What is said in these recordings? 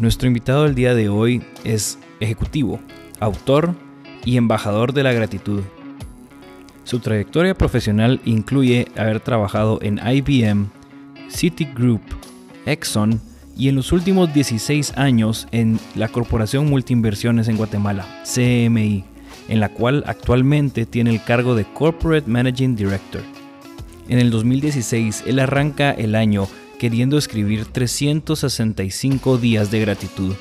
Nuestro invitado del día de hoy es ejecutivo, autor y embajador de la gratitud. Su trayectoria profesional incluye haber trabajado en IBM, Citigroup, Exxon y en los últimos 16 años en la Corporación Multiinversiones en Guatemala, CMI, en la cual actualmente tiene el cargo de Corporate Managing Director. En el 2016, él arranca el año queriendo escribir 365 días de gratitud.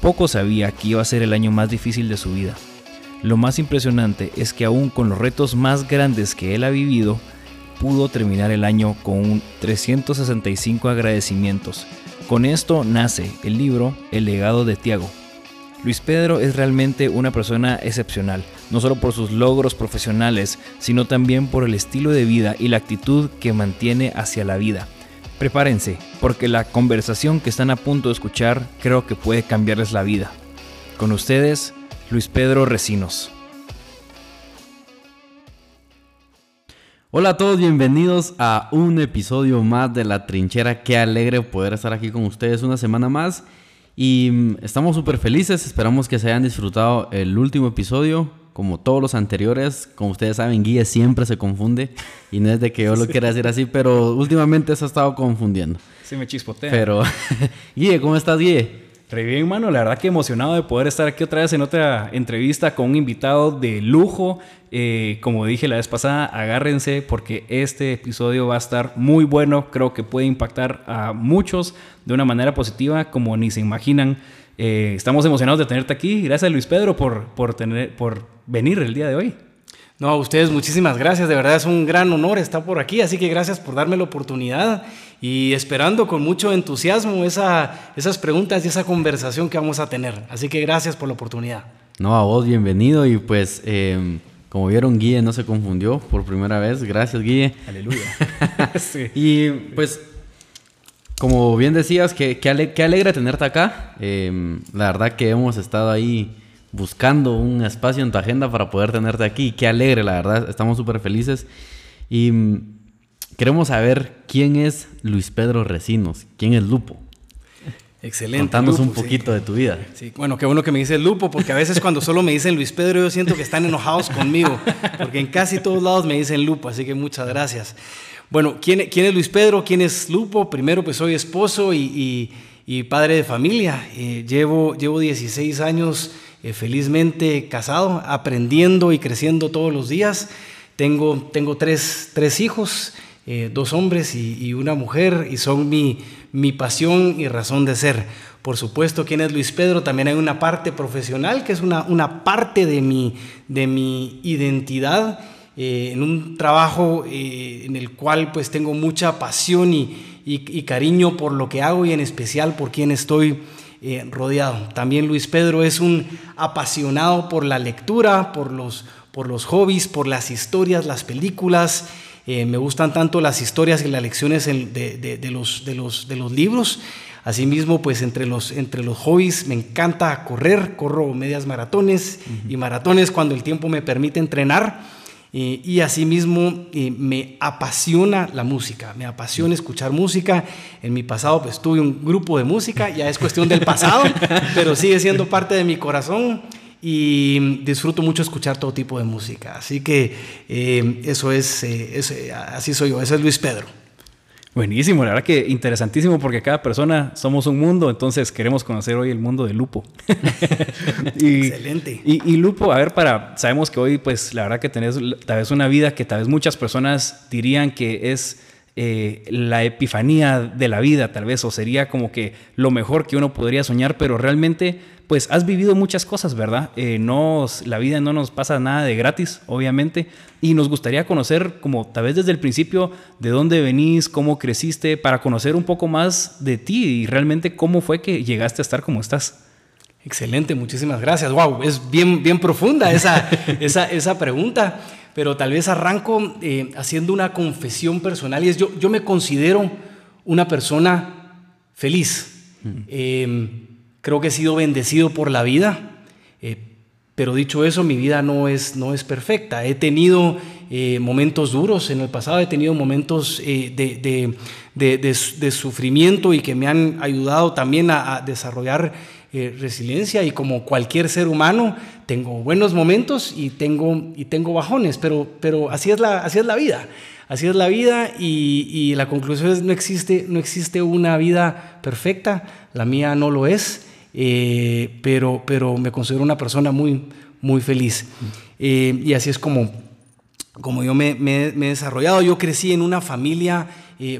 Poco sabía que iba a ser el año más difícil de su vida. Lo más impresionante es que aún con los retos más grandes que él ha vivido, pudo terminar el año con un 365 agradecimientos, con esto nace el libro El legado de Tiago. Luis Pedro es realmente una persona excepcional, no solo por sus logros profesionales, sino también por el estilo de vida y la actitud que mantiene hacia la vida. Prepárense, porque la conversación que están a punto de escuchar creo que puede cambiarles la vida. Con ustedes, Luis Pedro Recinos. Hola a todos, bienvenidos a un episodio más de La Trinchera. Qué alegre poder estar aquí con ustedes una semana más. Y mm, estamos súper felices, esperamos que se hayan disfrutado el último episodio. Como todos los anteriores, como ustedes saben, Guille siempre se confunde. Y no es de que yo lo quiera decir así, pero últimamente se ha estado confundiendo. Sí, me chispotea. Pero, Guille, ¿cómo estás, Guille? Re bien, mano. La verdad que emocionado de poder estar aquí otra vez en otra entrevista con un invitado de lujo. Eh, como dije la vez pasada, agárrense porque este episodio va a estar muy bueno. Creo que puede impactar a muchos de una manera positiva como ni se imaginan. Eh, estamos emocionados de tenerte aquí. Gracias Luis Pedro por, por, tener, por venir el día de hoy. No, a ustedes muchísimas gracias, de verdad es un gran honor estar por aquí, así que gracias por darme la oportunidad y esperando con mucho entusiasmo esa, esas preguntas y esa conversación que vamos a tener. Así que gracias por la oportunidad. No, a vos bienvenido y pues em, como vieron Guille no se confundió por primera vez, gracias Guille. Aleluya. Y pues como bien decías, qué que, alegra tenerte acá. Em, la verdad que hemos estado ahí buscando un espacio en tu agenda para poder tenerte aquí. Qué alegre, la verdad. Estamos súper felices. Y mm, queremos saber quién es Luis Pedro Recinos, quién es Lupo. Excelente. Contanos un poquito de tu vida. Sí, bueno, qué bueno que me dice Lupo, porque a veces cuando solo me dicen Luis Pedro, yo siento que están enojados conmigo, porque en casi todos lados me dicen Lupo, así que muchas gracias. Bueno, ¿quién, es Luis Pedro? ¿Quién es Lupo? Primero, pues soy esposo y, y, padre de familia. Eh, llevo, llevo 16 años eh, felizmente casado, aprendiendo y creciendo todos los días. Tengo, tengo tres, tres hijos, eh, dos hombres y, una mujer, y son mi, mi pasión y razón de ser. Por supuesto, ¿quién es Luis Pedro? También hay una parte profesional, que es una, una parte de mi, de mi identidad, eh, en un trabajo en el cual pues tengo mucha pasión y, y, cariño por lo que hago y en especial por quien estoy eh, rodeado. También Luis Pedro es un apasionado por la lectura, por los, por los hobbies, por las historias, las películas. Eh, me gustan tanto las historias y las lecciones de, los, de, los, de los libros. Asimismo, pues entre los, entre los hobbies me encanta correr, corro medias maratones y maratones cuando el tiempo me permite entrenar. Eh, y asimismo eh, me apasiona la música, me apasiona escuchar música. En mi pasado pues tuve un grupo de música, ya es cuestión del pasado, pero sigue siendo parte de mi corazón y disfruto mucho escuchar todo tipo de música. Así que eh, eso es, así soy yo, ese es Luis Pedro. Buenísimo, la verdad que interesantísimo porque cada persona somos un mundo, entonces queremos conocer hoy el mundo de Lupo. Excelente. Y, Lupo, a ver, para, sabemos que hoy pues la verdad que tenés tal vez una vida que tal vez muchas personas dirían que es eh, la epifanía de la vida, tal vez, o sería como que lo mejor que uno podría soñar, pero realmente, pues has vivido muchas cosas, ¿verdad? Eh, no, la vida no nos pasa nada de gratis, obviamente, y nos gustaría conocer, como tal vez desde el principio, de dónde venís, cómo creciste, para conocer un poco más de ti y realmente cómo fue que llegaste a estar como estás. Excelente, muchísimas gracias. Wow, es bien, bien profunda esa, esa, esa pregunta pero tal vez arranco eh, haciendo una confesión personal y es yo, yo me considero una persona feliz. Mm. Eh, creo que he sido bendecido por la vida, eh, pero dicho eso, mi vida no es, no es perfecta. He tenido momentos duros en el pasado, he tenido momentos de, de, de, sufrimiento y que me han ayudado también a, a desarrollar eh, resiliencia y como cualquier ser humano, tengo buenos momentos y tengo, y tengo bajones, pero, pero así, es la, así es la vida. Así es la vida y, y la conclusión es no existe, no existe una vida perfecta, la mía no lo es, eh, pero, pero me considero una persona muy, muy feliz. Eh, y así es como, como yo me, me, he desarrollado. Yo crecí en una familia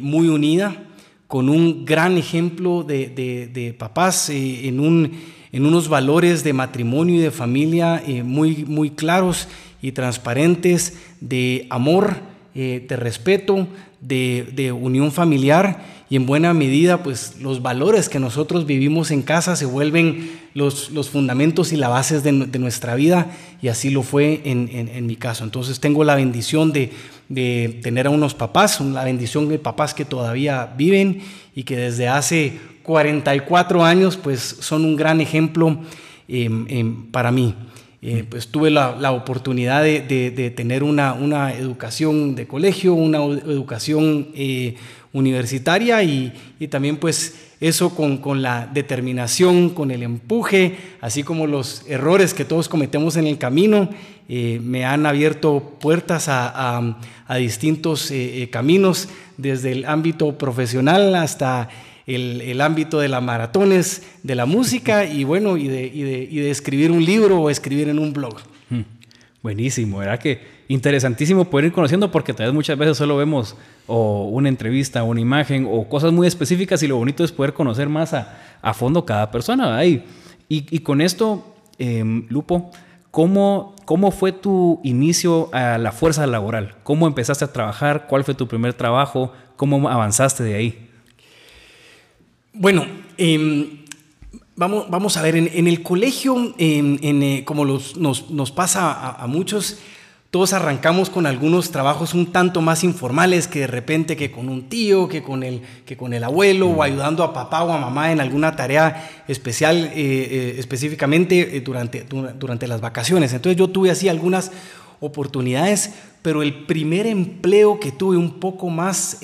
muy unida con un gran ejemplo de, papás eh, en, un, en, unos valores de matrimonio y de familia eh, muy, muy claros y transparentes, de amor, eh, de respeto, de, unión familiar y en buena medida pues los valores que nosotros vivimos en casa se vuelven los, los fundamentos y las bases de, nuestra vida y así lo fue en, en mi caso. Entonces tengo la bendición de de tener a unos papás, la bendición de papás que todavía viven y que desde hace 44 años pues son un gran ejemplo em, em, para mí. Eh, pues tuve la, oportunidad de, tener una, una, educación de colegio, una educación eh, universitaria y, y, también pues eso con, con, la determinación, con el empuje, así como los errores que todos cometemos en el camino, eh, me han abierto puertas a, a, distintos caminos, desde el ámbito profesional hasta el, el, ámbito de las maratones, de la música y bueno, y de, y de, y de escribir un libro o escribir en un blog. Hmm. Buenísimo, ¿verdad que interesantísimo poder ir conociendo porque tal vez muchas veces solo vemos o una entrevista, una imagen o cosas muy específicas y lo bonito es poder conocer más a, a fondo cada persona. Y, y, con esto, em, Lupo, ¿cómo, ¿cómo fue tu inicio a la fuerza laboral? ¿Cómo empezaste a trabajar? ¿Cuál fue tu primer trabajo? ¿Cómo avanzaste de ahí? Bueno, eh, Vamos, vamos a ver, en, el colegio, en, eh, como los, nos, nos, pasa a, muchos, todos arrancamos con algunos trabajos un tanto más informales que de repente que con un tío, que con el, que con el abuelo o ayudando a papá o a mamá en alguna tarea especial, eh, eh, específicamente durante, durante las vacaciones. Entonces yo tuve así algunas oportunidades, pero el primer empleo que tuve un poco más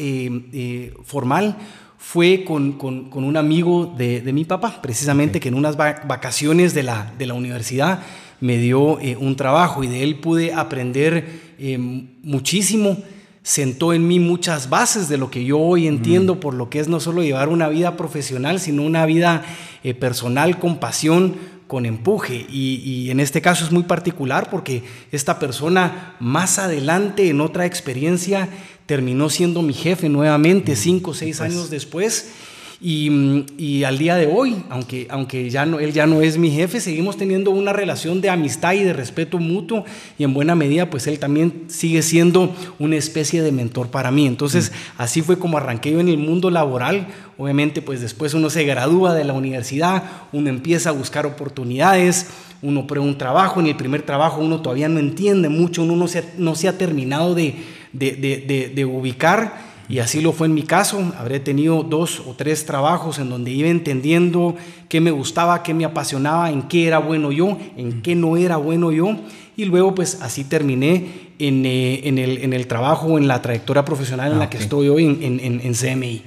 formal fue con, con, con un amigo de, de, mi papá, precisamente que en unas vacaciones de la, de la universidad me dio eh, un trabajo y de él pude aprender eh, muchísimo. Sentó en mí muchas bases de lo que yo hoy entiendo mm. por lo que es no solo llevar una vida profesional, sino una vida eh, personal con pasión, con empuje. Y, y, en este caso es muy particular porque esta persona más adelante en otra experiencia terminó siendo mi jefe nuevamente cinco o seis años después. Y, al día de hoy, aunque, aunque ya no, él ya no es mi jefe, seguimos teniendo una relación de amistad y de respeto mutuo y en buena medida pues él también sigue siendo una especie de mentor para mí. Entonces mm. así fue como arranqué yo en el mundo laboral. Obviamente pues después uno se gradúa de la universidad, uno empieza a buscar oportunidades, uno prueba un trabajo, en el primer trabajo uno todavía no entiende mucho, uno no se, no se ha terminado de de, ubicar y así lo fue en mi caso. Habré tenido dos o tres trabajos en donde iba entendiendo qué me gustaba, qué me apasionaba, en qué era bueno yo, en qué no era bueno yo. Y luego pues así terminé en, eh, en, el, en el, trabajo, en la trayectoria profesional en la ah, que estoy hoy en, en CMI.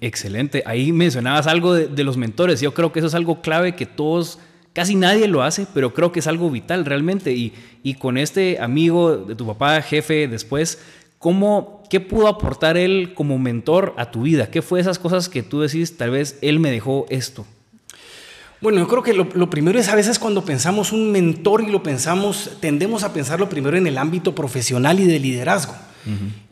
Excelente. Ahí mencionabas algo de, de, los mentores. Yo creo que eso es algo clave que todos, casi nadie lo hace, pero creo que es algo vital realmente. Y, y con este amigo de tu papá, jefe, después, ¿Cómo, ¿Qué pudo aportar él como mentor a tu vida? ¿Qué fue esas cosas que tú decís, tal vez él me dejó esto? Bueno, yo creo que lo, primero es a veces cuando pensamos un mentor y lo pensamos, tendemos a pensarlo primero en el ámbito profesional y de liderazgo.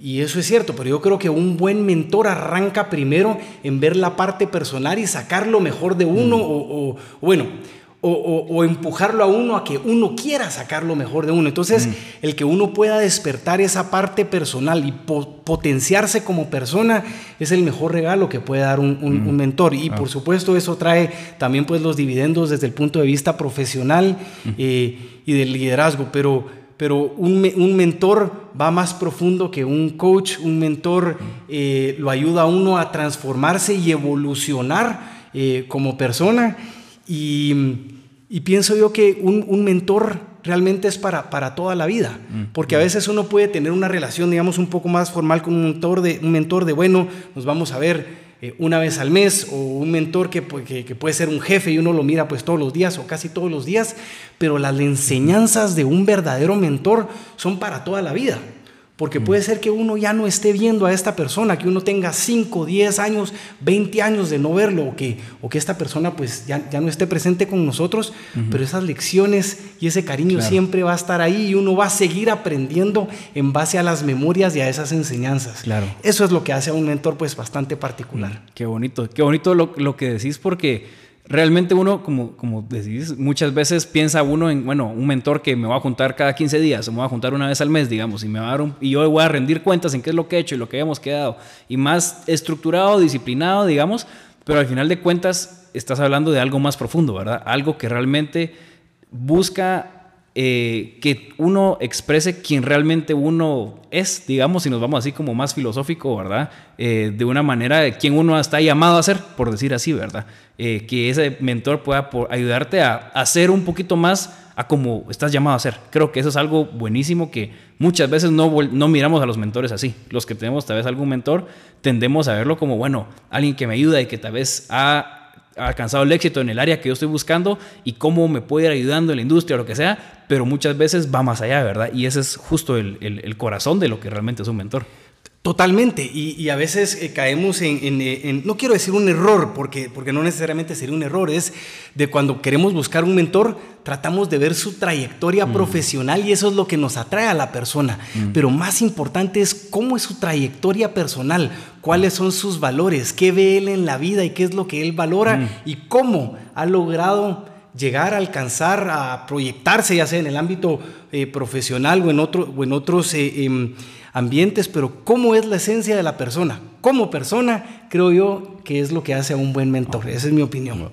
Y eso es cierto, pero yo creo que un buen mentor arranca primero en ver la parte personal y sacar lo mejor de uno o, bueno, o, empujarlo a uno a que uno quiera sacar lo mejor de uno. Entonces, el que uno pueda despertar esa parte personal y potenciarse como persona es el mejor regalo que puede dar un, mentor. Y por supuesto, eso trae también pues los dividendos desde el punto de vista profesional eh, y del liderazgo. Pero, pero un, mentor va más profundo que un coach. Un mentor eh, lo ayuda a uno a transformarse y evolucionar eh, como persona. Y y pienso yo que un, mentor realmente es para, para toda la vida, mm, porque a veces uno puede tener una relación, digamos, un poco más formal con un mentor de, un mentor de bueno, nos vamos a ver eh, una vez al mes, o un mentor que, que, que, puede ser un jefe y uno lo mira pues todos los días o casi todos los días, pero las enseñanzas de un verdadero mentor son para toda la vida. Porque mm. puede ser que uno ya no esté viendo a esta persona, que uno tenga 5, 10 años, 20 años de no verlo, o que, o que esta persona pues ya, ya no esté presente con nosotros, pero esas lecciones y ese cariño siempre va a estar ahí y uno va a seguir aprendiendo en base a las memorias y a esas enseñanzas. Claro. Eso es lo que hace a un mentor pues bastante particular. Mm, qué bonito, qué bonito lo, lo que decís porque realmente uno, como, como decís, muchas veces piensa uno en, bueno, un mentor que me va a juntar cada 15 días o me va a juntar una vez al mes, digamos, y, me va a dar y yo voy a rendir cuentas en qué es lo que he hecho y lo que hemos quedado, y más estructurado, disciplinado, digamos, pero al final de cuentas estás hablando de algo más profundo, ¿verdad? Algo que realmente busca eh, que uno exprese quién realmente uno es, digamos, si nos vamos así como más filosófico, ¿verdad? Eh, de una manera de quién uno está llamado a ser, por decir así, ¿verdad? Eh, que ese mentor pueda ayudarte a hacer un poquito más a como estás llamado a ser. Creo que eso es algo buenísimo que muchas veces no, no miramos a los mentores así. Los que tenemos tal vez algún mentor, tendemos a verlo como, bueno, alguien que me ayuda y que tal vez ha alcanzado el éxito en el área que yo estoy buscando y cómo me puede ir ayudando en la industria o lo que sea, pero muchas veces va más allá, ¿verdad? Y ese es justo el, el, corazón de lo que realmente es un mentor. Totalmente, y, a veces eh, caemos en, no quiero decir un error, porque, porque no necesariamente sería un error, es de cuando queremos buscar un mentor, tratamos de ver su trayectoria mm. profesional y eso es lo que nos atrae a la persona, mm. pero más importante es cómo es su trayectoria personal, cuáles son sus valores, qué ve él en la vida y qué es lo que él valora mm. y cómo ha logrado llegar a alcanzar, a proyectarse, ya sea en el ámbito eh, profesional o en, otro, o en otros... Eh, em, ambientes, pero cómo es la esencia de la persona. Como persona, creo yo que es lo que hace a un buen mentor. Esa es mi opinión.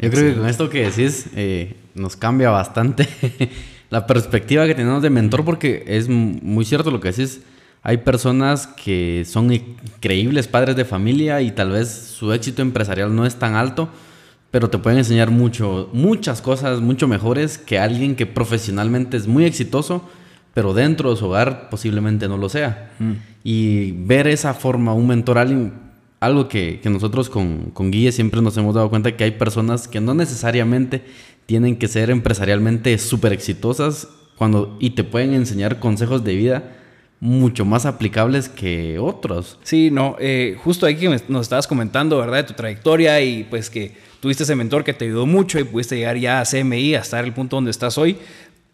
Yo creo que con esto que decís eh, nos cambia bastante la perspectiva que tenemos de mentor porque es muy cierto lo que decís. Hay personas que son increíbles padres de familia y tal vez su éxito empresarial no es tan alto, pero te pueden enseñar mucho, muchas cosas mucho mejores que alguien que profesionalmente es muy exitoso pero dentro de su hogar posiblemente no lo sea. Mm. Y ver esa forma, un mentor, algo que, nosotros con, con Guille siempre nos hemos dado cuenta que hay personas que no necesariamente tienen que ser empresarialmente súper exitosas cuando, y te pueden enseñar consejos de vida mucho más aplicables que otros. Sí, no, eh, justo ahí que nos estabas comentando, ¿verdad? De tu trayectoria y pues que tuviste ese mentor que te ayudó mucho y pudiste llegar ya a CMI, a estar el punto donde estás hoy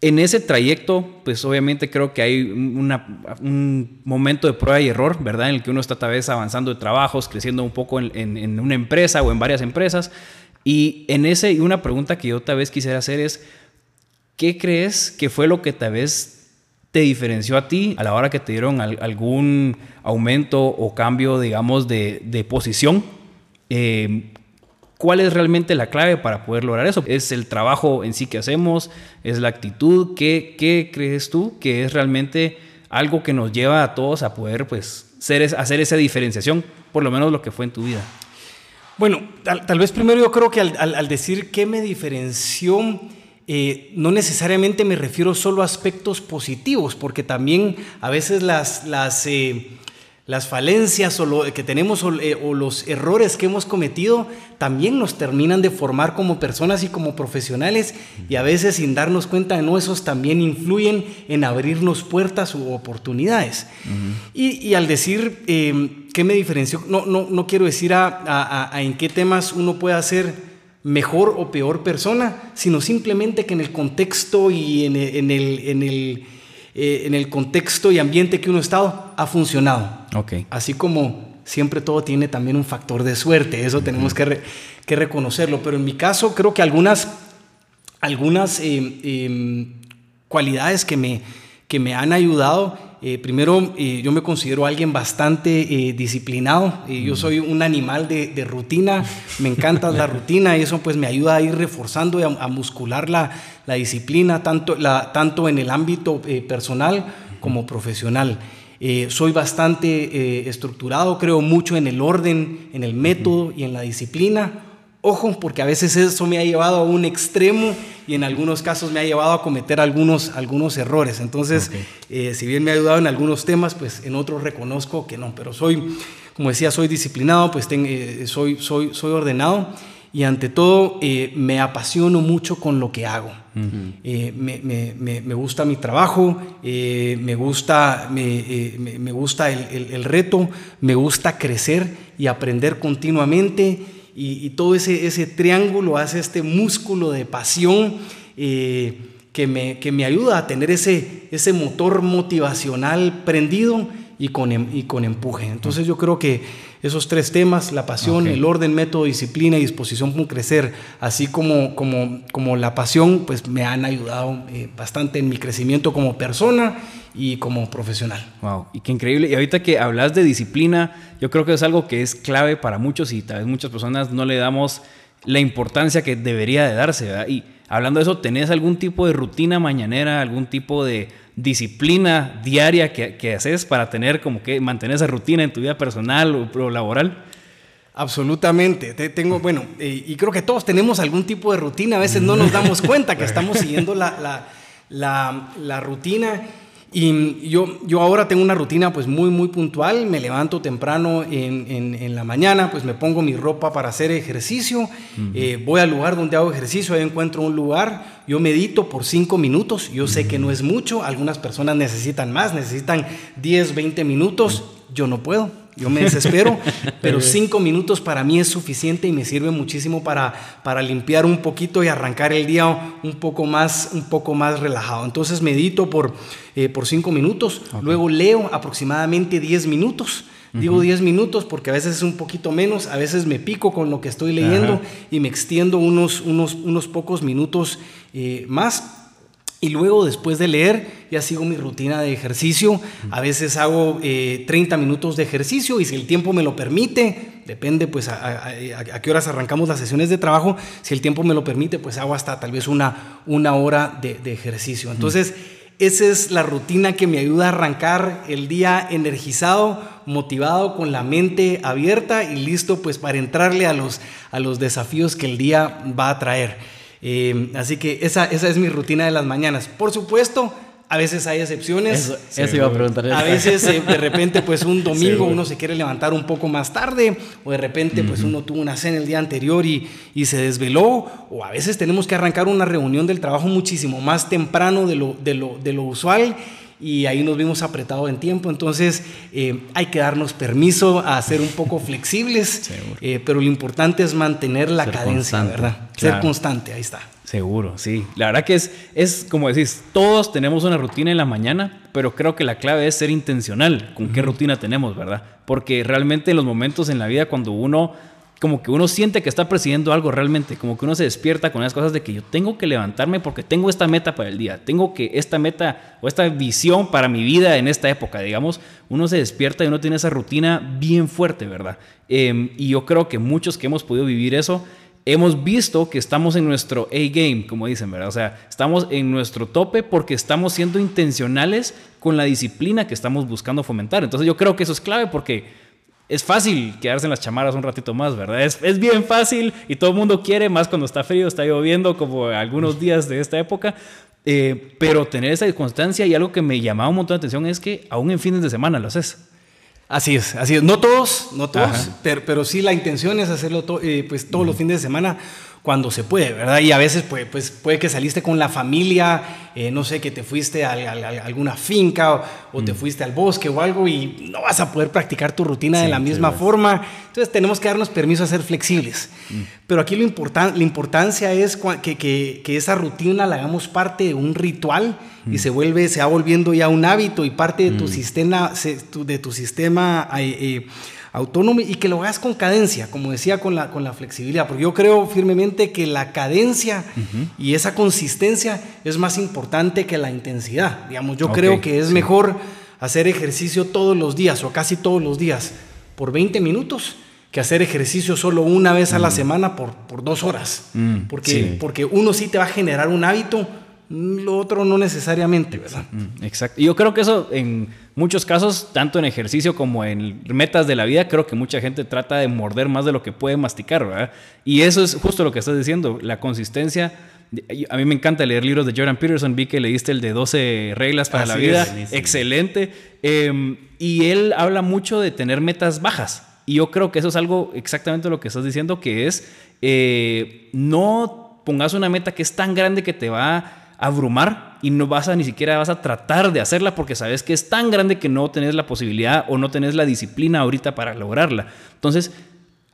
en ese trayecto, pues obviamente creo que hay un momento de prueba y error, ¿verdad? En el que uno está tal vez avanzando de trabajos, creciendo un poco en, una empresa o en varias empresas. Y en ese, una pregunta que yo tal vez quisiera hacer es, ¿qué crees que fue lo que tal vez te diferenció a ti a la hora que te dieron algún aumento o cambio, digamos, de, posición? Eh, ¿Cuál es realmente la clave para poder lograr eso? ¿Es el trabajo en sí que hacemos? ¿Es la actitud? ¿Qué, crees tú que es realmente algo que nos lleva a todos a poder pues, hacer esa diferenciación, por lo menos lo que fue en tu vida? Bueno, tal, vez primero yo creo que al, decir qué me diferenció, eh, no necesariamente me refiero solo a aspectos positivos, porque también a veces las, las eh, las falencias o lo que tenemos eh, o, los errores que hemos cometido también nos terminan de formar como personas y como profesionales y a veces sin darnos cuenta de no, esos también influyen en abrirnos puertas u oportunidades. y, al decir eh, qué me diferenció, no, no, no quiero decir a, en qué temas uno puede ser mejor o peor persona, sino simplemente que en el contexto y en el, en el eh, en el contexto y ambiente que uno ha estado, ha funcionado. Ok. Así como siempre todo tiene también un factor de suerte, eso tenemos que, que, reconocerlo. Pero en mi caso creo que algunas, algunas eh, em, cualidades que me, que me han ayudado eh, primero, eh, yo me considero alguien bastante eh, disciplinado. yo soy un animal de, rutina. Me encanta la rutina y eso pues me ayuda a ir reforzando y a, muscular la, la, disciplina, tanto, la, tanto en el ámbito personal como profesional. soy bastante estructurado, creo mucho en el orden, en el método y en la disciplina. Ojo, porque a veces eso me ha llevado a un extremo y en algunos casos me ha llevado a cometer algunos, algunos errores. Entonces, eh, si bien me ha ayudado en algunos temas, pues en otros reconozco que no, pero soy, como decía, soy disciplinado, pues eh, soy, soy, soy ordenado y ante todo eh, me apasiono mucho con lo que hago. me, me, me, gusta mi trabajo, me gusta, me, gusta el, el, reto, me gusta crecer y aprender continuamente y, todo ese, ese, triángulo hace este músculo de pasión eh, que, me, que, me, ayuda a tener ese, ese motor motivacional prendido y con, em, y con empuje. Entonces yo creo que esos tres temas, la pasión, el orden, método, disciplina y disposición con crecer, así como, como, como la pasión, pues me han ayudado eh, bastante en mi crecimiento como persona y como profesional. Wow, y qué increíble. Y ahorita que hablas de disciplina, yo creo que es algo que es clave para muchos y tal vez muchas personas no le damos la importancia que debería de darse, ¿verdad? Y hablando de eso, ¿tenés algún tipo de rutina mañanera, algún tipo de disciplina diaria que, haces para tener como que mantener esa rutina en tu vida personal o, laboral? Absolutamente. tengo, bueno, eh, y creo que todos tenemos algún tipo de rutina. A veces no nos damos cuenta que estamos siguiendo la, la, la, la rutina. Y yo, yo ahora tengo una rutina pues muy, muy puntual. Me levanto temprano en, en, la mañana, pues me pongo mi ropa para hacer ejercicio. Eh, voy al lugar donde hago ejercicio, ahí encuentro un lugar. Yo medito por cinco minutos. Yo sé que no es mucho. Algunas personas necesitan más, necesitan 10, 20 minutos. Yo no puedo yo me desespero, pero cinco minutos para mí es suficiente y me sirve muchísimo para, para limpiar un poquito y arrancar el día un poco más, un poco más relajado. Entonces medito por, eh, por cinco minutos, luego leo aproximadamente 10 minutos. Digo 10 minutos porque a veces es un poquito menos, a veces me pico con lo que estoy leyendo y me extiendo unos, unos, unos pocos minutos eh, más y luego, después de leer, ya sigo mi rutina de ejercicio. A veces hago 30 eh, minutos de ejercicio y si el tiempo me lo permite, depende pues a, qué horas arrancamos las sesiones de trabajo, si el tiempo me lo permite, pues hago hasta tal vez una, una hora de, ejercicio. Entonces, esa es la rutina que me ayuda a arrancar el día energizado, motivado, con la mente abierta y listo pues para entrarle a los, a los desafíos que el día va a traer. Eh, así que esa, esa es mi rutina de las mañanas. Por supuesto, a veces hay excepciones. Eso, iba a preguntar. A veces, eh, de repente, pues un domingo uno se quiere levantar un poco más tarde, o de repente, pues uno tuvo una cena el día anterior y, y, se desveló, o a veces tenemos que arrancar una reunión del trabajo muchísimo más temprano de lo, de lo, de lo usual y ahí nos vimos apretados en tiempo, entonces eh, hay que darnos permiso a ser un poco flexibles, eh, pero lo importante es mantener la cadencia, ¿verdad? Ser constante, ahí está. Seguro, sí. La verdad que es, es como decís, todos tenemos una rutina en la mañana, pero creo que la clave es ser intencional con qué rutina tenemos, ¿verdad? Porque realmente en los momentos en la vida cuando uno como que uno siente que está presidiendo algo realmente, como que uno se despierta con las cosas de que yo tengo que levantarme porque tengo esta meta para el día, tengo que esta meta o esta visión para mi vida en esta época, digamos, uno se despierta y uno tiene esa rutina bien fuerte, ¿verdad? Em, y yo creo que muchos que hemos podido vivir eso, hemos visto que estamos en nuestro A-game, como dicen, ¿verdad? O sea, estamos en nuestro tope porque estamos siendo intencionales con la disciplina que estamos buscando fomentar. Entonces yo creo que eso es clave porque es fácil quedarse en las chamaras un ratito más, ¿verdad? Es, es, bien fácil y todo el mundo quiere, más cuando está frío, está lloviendo, como algunos días de esta época. Eh, pero tener esa constancia y algo que me llamaba un montón de atención es que aún en fines de semana lo haces. Así es, así es. No todos, no todos, pero, pero, sí la intención es hacerlo eh, pues todos los fines de semana cuando se puede, ¿verdad? Y a veces pues, pues puede que saliste con la familia, eh, no sé, que te fuiste a, alguna finca o, te mm. fuiste al bosque o algo y no vas a poder practicar tu rutina de la misma forma. Entonces tenemos que darnos permiso a ser flexibles. Mm. Pero aquí lo important, la importancia es que, que, que, esa rutina la hagamos parte de un ritual y mm. se vuelve, se va volviendo ya un hábito y parte de tu sistema, de tu sistema eh, eh autónomo y que lo hagas con cadencia, como decía, con la, con la flexibilidad, porque yo creo firmemente que la cadencia y esa consistencia es más importante que la intensidad. Digamos, yo creo que es mejor hacer ejercicio todos los días o casi todos los días por 20 minutos que hacer ejercicio solo una vez a la mm. semana por, por dos horas. Mm, porque, porque uno sí te va a generar un hábito, lo otro no necesariamente, ¿verdad? Mm, exacto. Y yo creo que eso en muchos casos, tanto en ejercicio como en metas de la vida, creo que mucha gente trata de morder más de lo que puede masticar, ¿verdad? Y eso es justo lo que estás diciendo, la consistencia. A mí me encanta leer libros de Jordan Peterson, vi que leíste el de 12 reglas para la vida, excelente. Em, y él habla mucho de tener metas bajas. Y yo creo que eso es algo exactamente lo que estás diciendo, que es eh, no pongas una meta que es tan grande que te va a abrumar y no vas a ni siquiera vas a tratar de hacerla porque sabes que es tan grande que no tenés la posibilidad o no tenés la disciplina ahorita para lograrla. Entonces,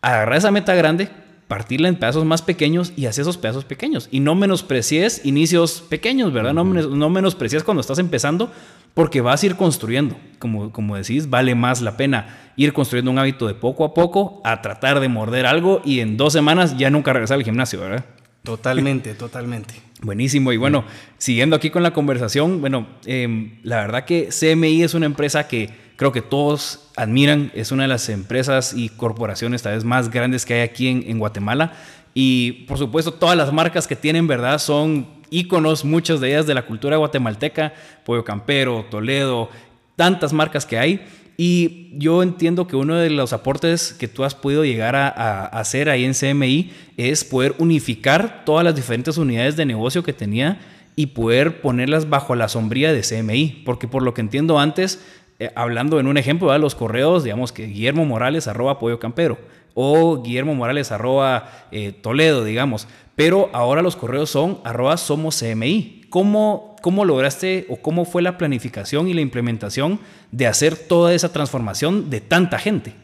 agarra esa meta grande, partirla en pedazos más pequeños y haz esos pedazos pequeños. Y no menosprecies inicios pequeños, ¿verdad? No, no menosprecies cuando estás empezando porque vas a ir construyendo. Como, como decís, vale más la pena ir construyendo un hábito de poco a poco a tratar de morder algo y en dos semanas ya nunca regresar al gimnasio, ¿verdad? Totalmente, totalmente. Buenísimo. Y bueno, siguiendo aquí con la conversación, bueno, em, la verdad que CMI es una empresa que creo que todos admiran. Es una de las empresas y corporaciones tal vez más grandes que hay aquí en, en Guatemala. Y por supuesto, todas las marcas que tienen, ¿verdad? Son íconos, muchas de ellas de la cultura guatemalteca. Pollo Campero, Toledo, tantas marcas que hay. Y yo entiendo que uno de los aportes que tú has podido llegar a, hacer ahí en CMI es poder unificar todas las diferentes unidades de negocio que tenía y poder ponerlas bajo la sombría de CMI. Porque por lo que entiendo antes, eh, hablando en un ejemplo de los correos, digamos que Guillermo Morales arroba Pollo Campero o Guillermo Morales arroba eh, Toledo, digamos. Pero ahora los correos son arroba somos CMI. ¿Cómo, ¿Cómo lograste o cómo fue la planificación y la implementación de hacer toda esa transformación de tanta gente?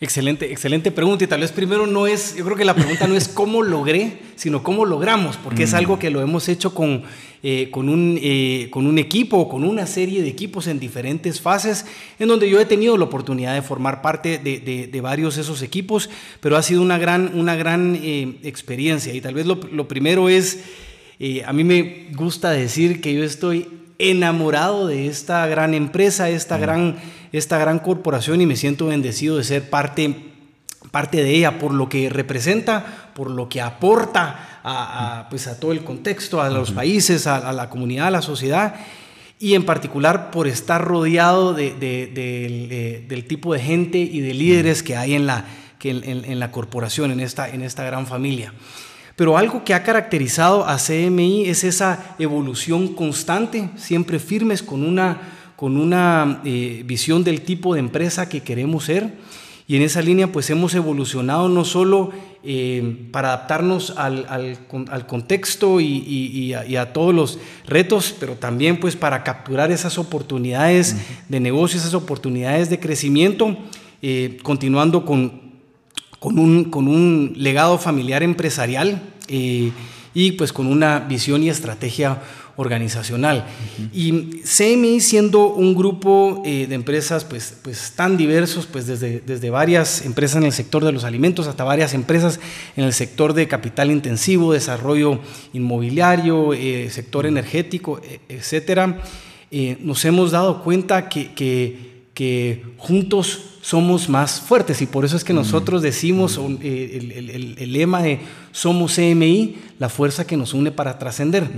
Excelente, excelente pregunta. Y tal vez primero no es, yo creo que la pregunta no es cómo logré, sino cómo logramos, porque es mm. algo que lo hemos hecho con, eh, con, un, eh, con un equipo, con una serie de equipos en diferentes fases, en donde yo he tenido la oportunidad de formar parte de, de, varios de esos equipos, pero ha sido una gran, una gran eh, experiencia. Y tal vez lo, lo primero es a mí me gusta decir que yo estoy enamorado de esta gran empresa, esta, mm. gran, esta gran corporación y me siento bendecido de ser parte, parte de ella por lo que representa, por lo que aporta a, pues a todo el contexto, a los países, a, la comunidad, a la sociedad y en particular por estar rodeado de, del tipo de gente y de líderes que hay en la, que en, la corporación, en esta, en esta gran familia. Pero algo que ha caracterizado a CMI es esa evolución constante, siempre firmes con una, con una eh, visión del tipo de empresa que queremos ser. Y en esa línea pues hemos evolucionado no solo eh, para adaptarnos al, al, contexto y, a, todos los retos, pero también pues para capturar esas oportunidades de negocio, esas oportunidades de crecimiento, eh, continuando con con un, con un legado familiar empresarial eh, y pues con una visión y estrategia organizacional. Y CMI siendo un grupo eh, de empresas pues, pues tan diversos, pues desde, desde varias empresas en el sector de los alimentos hasta varias empresas en el sector de capital intensivo, desarrollo inmobiliario, eh, sector energético, e, etcétera, nos hemos dado cuenta que, que, que juntos somos más fuertes y por eso es que nosotros decimos eh, el, lema de somos CMI, la fuerza que nos une para trascender.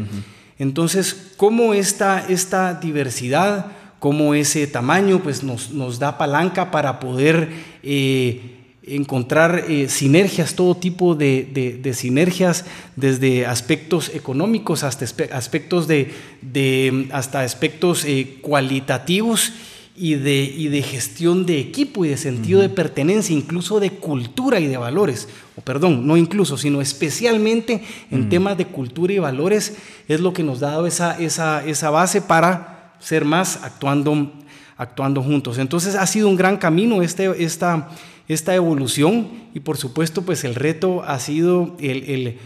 Entonces, ¿cómo esta, esta diversidad, cómo ese tamaño pues nos, nos da palanca para poder eh, encontrar eh, sinergias, todo tipo de, de, sinergias, desde aspectos económicos hasta aspectos de, hasta aspectos cualitativos y de, y de gestión de equipo y de sentido de pertenencia, incluso de cultura y de valores. O perdón, no incluso, sino especialmente en temas de cultura y valores, es lo que nos ha dado esa, esa, esa base para ser más actuando, actuando juntos. Entonces ha sido un gran camino este, esta, esta evolución y por supuesto pues el reto ha sido el, el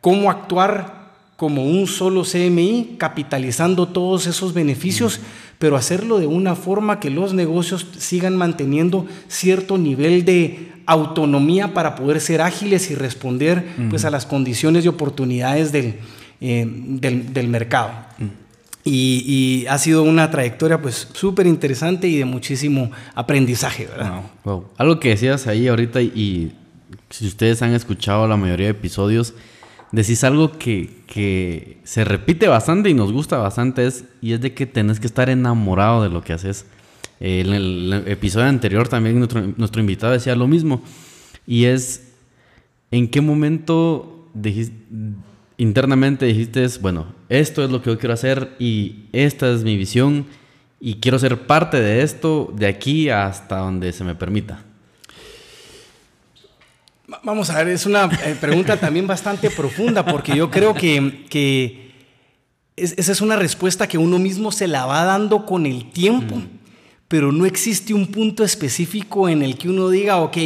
cómo actuar como un solo CMI, capitalizando todos esos beneficios, pero hacerlo de una forma que los negocios sigan manteniendo cierto nivel de autonomía para poder ser ágiles y responder pues, a las condiciones y oportunidades del, eh, del, mercado. Y, ha sido una trayectoria pues súper interesante y de muchísimo aprendizaje, ¿verdad? Algo que decías ahí ahorita y si ustedes han escuchado la mayoría de episodios, decís algo que, se repite bastante y nos gusta bastante es, y es de que tenés que estar enamorado de lo que haces. en el episodio anterior también nuestro, invitado decía lo mismo. Y es, ¿en qué momento dijiste, internamente dijiste, bueno, esto es lo que yo quiero hacer y esta es mi visión y quiero ser parte de esto de aquí hasta donde se me permita? Vamos a ver, es una eh, pregunta también bastante profunda porque yo creo que, esa es una respuesta que uno mismo se la va dando con el tiempo, mm. pero no existe un punto específico en el que uno diga, ok,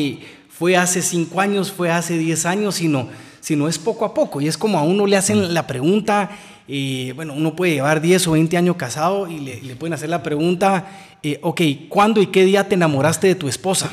fue hace cinco años, fue hace diez años, sino, sino es poco a poco. Y es como a uno le hacen la pregunta, eh, bueno, uno puede llevar 10 o 20 años casado y le, pueden hacer la pregunta, eh, ok, ¿cuándo y qué día te enamoraste de tu esposa?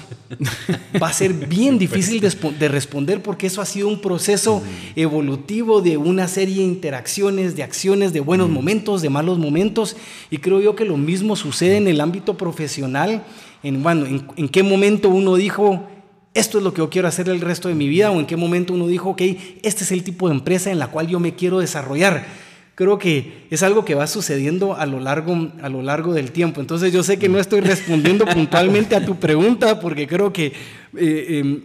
Va a ser bien difícil de, responder porque eso ha sido un proceso evolutivo de una serie de interacciones, de acciones, de buenos momentos, de malos momentos. Y creo yo que lo mismo sucede en el ámbito profesional. En, bueno, en, qué momento uno dijo, esto es lo que yo quiero hacer el resto de mi vida, o en qué momento uno dijo, ok, este es el tipo de empresa en la cual yo me quiero desarrollar creo que es algo que va sucediendo a lo largo, a lo largo del tiempo. Entonces yo sé que no estoy respondiendo puntualmente a tu pregunta porque creo que eh, em,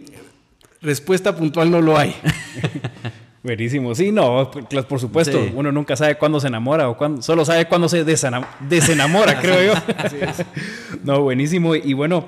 respuesta puntual no lo hay. Buenísimo, sí, no, por supuesto, uno nunca sabe cuándo se enamora o cuándo, solo sabe cuándo se desenamora, creo yo. No, buenísimo. Y bueno,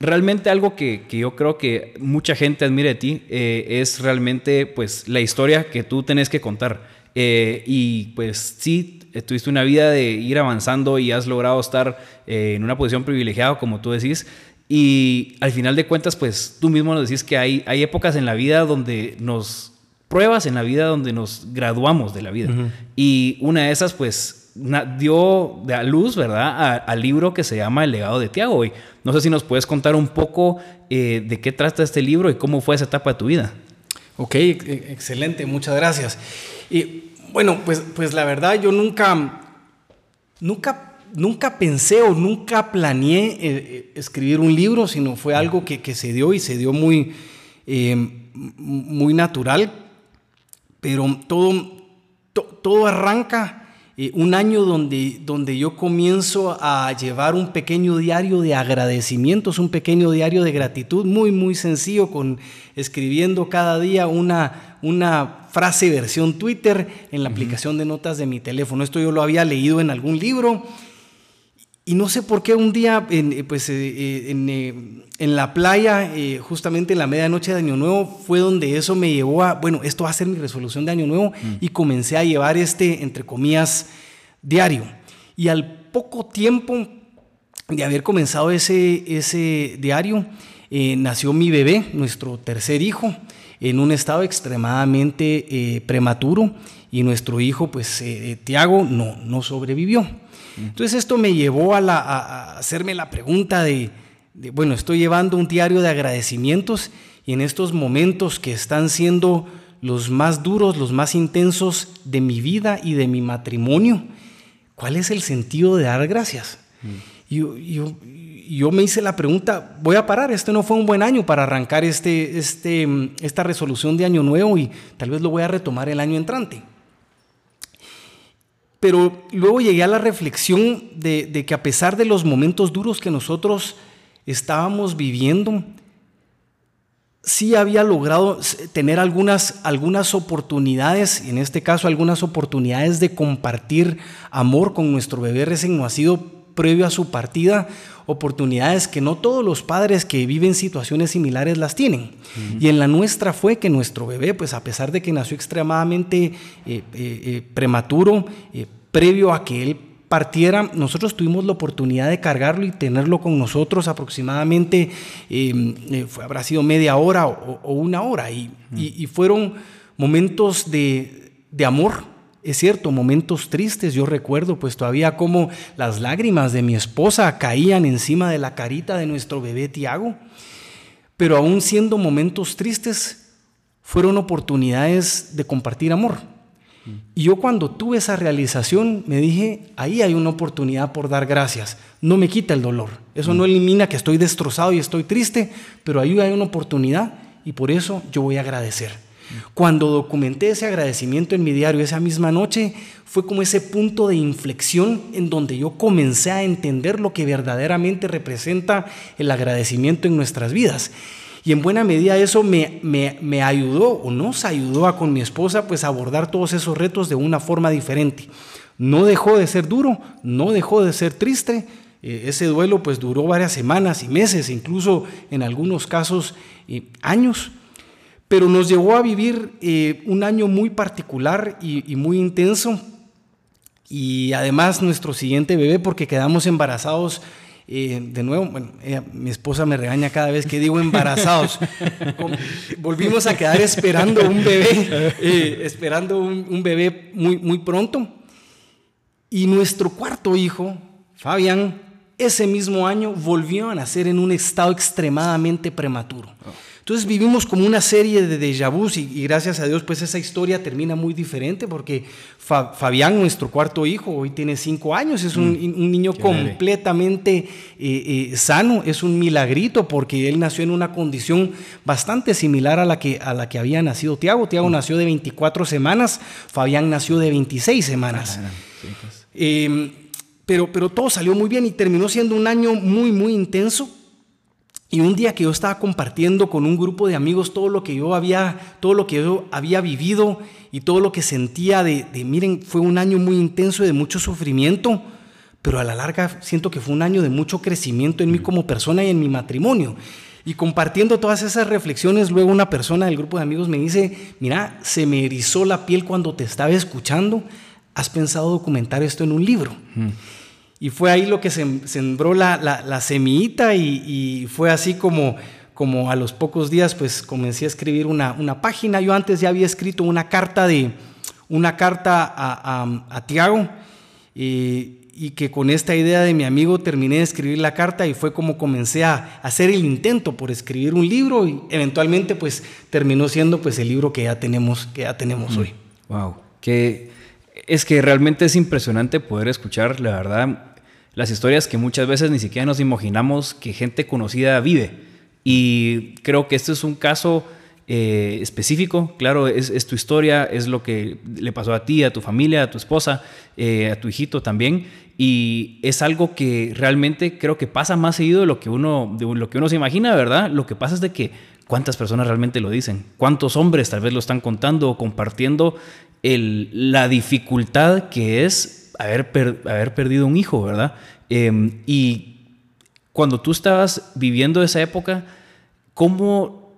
realmente algo que, yo creo que mucha gente admira de ti eh, es realmente pues la historia que tú tenés que contar. Eh, y pues sí, tuviste una vida de ir avanzando y has logrado estar eh, en una posición privilegiada, como tú decís. Y al final de cuentas, pues tú mismo nos decís que hay, hay épocas en la vida donde nos pruebas en la vida donde nos graduamos de la vida. Y una de esas, pues, dio a luz, ¿verdad?, al libro que se llama El legado de Tiago. Y no sé si nos puedes contar un poco eh, de qué trata este libro y cómo fue esa etapa de tu vida. Ok, excelente, muchas gracias. Y bueno, pues, pues la verdad yo nunca, nunca, nunca pensé o nunca planeé eh, eh, escribir un libro, sino fue algo que, se dio y se dio muy, eh, muy natural. Pero todo, todo arranca un año donde, donde yo comienzo a llevar un pequeño diario de agradecimientos, un pequeño diario de gratitud, muy, muy sencillo, con, escribiendo cada día una, una frase versión Twitter en la aplicación de notas de mi teléfono. Esto yo lo había leído en algún libro. Y no sé por qué un día, en, pues, eh, eh, eh, en, la playa, justamente en la medianoche de Año Nuevo, fue donde eso me llevó a, bueno, esto va a ser mi resolución de Año Nuevo, mm. y comencé a llevar este, entre comillas, diario. Y al poco tiempo de haber comenzado ese, ese diario, nació mi bebé, nuestro tercer hijo, en un estado extremadamente prematuro, y nuestro hijo, pues, Tiago, no, no sobrevivió. Entonces esto me llevó a, hacerme la pregunta de, bueno, estoy llevando un diario de agradecimientos y en estos momentos que están siendo los más duros, los más intensos de mi vida y de mi matrimonio, ¿cuál es el sentido de dar gracias? Y yo, yo, me hice la pregunta, voy a parar, este no fue un buen año para arrancar este, este, esta resolución de año nuevo y tal vez lo voy a retomar el año entrante. Pero luego llegué a la reflexión de, que a pesar de los momentos duros que nosotros estábamos viviendo, sí había logrado tener algunas, algunas oportunidades, en este caso algunas oportunidades de compartir amor con nuestro bebé recién nacido previo a su partida oportunidades que no todos los padres que viven situaciones similares las tienen. Y en la nuestra fue que nuestro bebé, pues a pesar de que nació extremadamente eh, eh, eh, prematuro, previo a que él partiera, nosotros tuvimos la oportunidad de cargarlo y tenerlo con nosotros aproximadamente, habrá sido media hora o, una hora, y, y, fueron momentos de, de amor, es cierto, momentos tristes, yo recuerdo pues todavía como las lágrimas de mi esposa caían encima de la carita de nuestro bebé Tiago, pero aún siendo momentos tristes, fueron oportunidades de compartir amor. Y yo cuando tuve esa realización me dije, ahí hay una oportunidad por dar gracias. No me quita el dolor. Eso no elimina que estoy destrozado y estoy triste, pero ahí hay una oportunidad y por eso yo voy a agradecer. Cuando documenté ese agradecimiento en mi diario esa misma noche, fue como ese punto de inflexión en donde yo comencé a entender lo que verdaderamente representa el agradecimiento en nuestras vidas. Y en buena medida eso me, me, ayudó o nos ayudó a con mi esposa pues abordar todos esos retos de una forma diferente. No dejó de ser duro, no dejó de ser triste. Eh, ese duelo pues duró varias semanas y meses, incluso en algunos casos eh, años pero nos llevó a vivir eh, un año muy particular y, muy intenso. Y además nuestro siguiente bebé, porque quedamos embarazados eh, de nuevo, bueno, mi esposa me regaña cada vez que digo embarazados. Volvimos a quedar esperando un bebé, eh, esperando un, un, bebé muy, muy pronto. Y nuestro cuarto hijo, Fabián, ese mismo año volvió a nacer en un estado extremadamente prematuro. Entonces vivimos como una serie de déjà vus y, gracias a Dios pues esa historia termina muy diferente porque Fabián, nuestro cuarto hijo, hoy tiene cinco años, es un, mm, niño completamente eh, eh, sano, es un milagrito porque él nació en una condición bastante similar a la que, a la que había nacido Tiago. Tiago mm. nació de 24 semanas, Fabián nació de 26 semanas. Pues. Em, pero, pero todo salió muy bien y terminó siendo un año muy, muy intenso y un día que yo estaba compartiendo con un grupo de amigos todo lo que yo había, todo lo que yo había vivido y todo lo que sentía de, miren, fue un año muy intenso de mucho sufrimiento, pero a la larga siento que fue un año de mucho crecimiento en mí como persona y en mi matrimonio. Y compartiendo todas esas reflexiones, luego una persona del grupo de amigos me dice, mira, se me erizó la piel cuando te estaba escuchando, ¿has pensado documentar esto en un libro? Y fue ahí lo que se sembró la, la, semillita y, fue así como, como a los pocos días pues comencé a escribir una, una página. Yo antes ya había escrito una carta, de, una carta a, a, a Tiago y, y, que con esta idea de mi amigo terminé de escribir la carta y fue como comencé a hacer el intento por escribir un libro y eventualmente pues terminó siendo pues el libro que ya tenemos, que ya tenemos hoy. Wow, que es que realmente es impresionante poder escuchar, la verdad, las historias que muchas veces ni siquiera nos imaginamos que gente conocida vive. Y creo que este es un caso eh, específico, claro, es, tu historia, es lo que le pasó a ti, a tu familia, a tu esposa, eh, a tu hijito también. Y es algo que realmente creo que pasa más seguido de lo que uno, de lo que uno se imagina, ¿verdad? Lo que pasa es de que cuántas personas realmente lo dicen, cuántos hombres tal vez lo están contando o compartiendo la dificultad que es haber, haber perdido un hijo, ¿verdad? Em, y cuando tú estabas viviendo esa época, ¿cómo,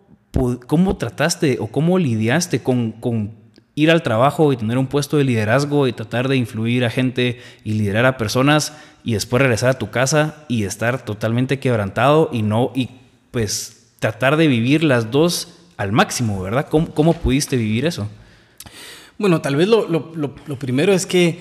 cómo trataste o cómo lidiaste con, con ir al trabajo y tener un puesto de liderazgo y tratar de influir a gente y liderar a personas y después regresar a tu casa y estar totalmente quebrantado y no, y pues tratar de vivir las dos al máximo, ¿verdad? ¿Cómo, cómo pudiste vivir eso? Bueno, tal vez lo, lo, lo primero es que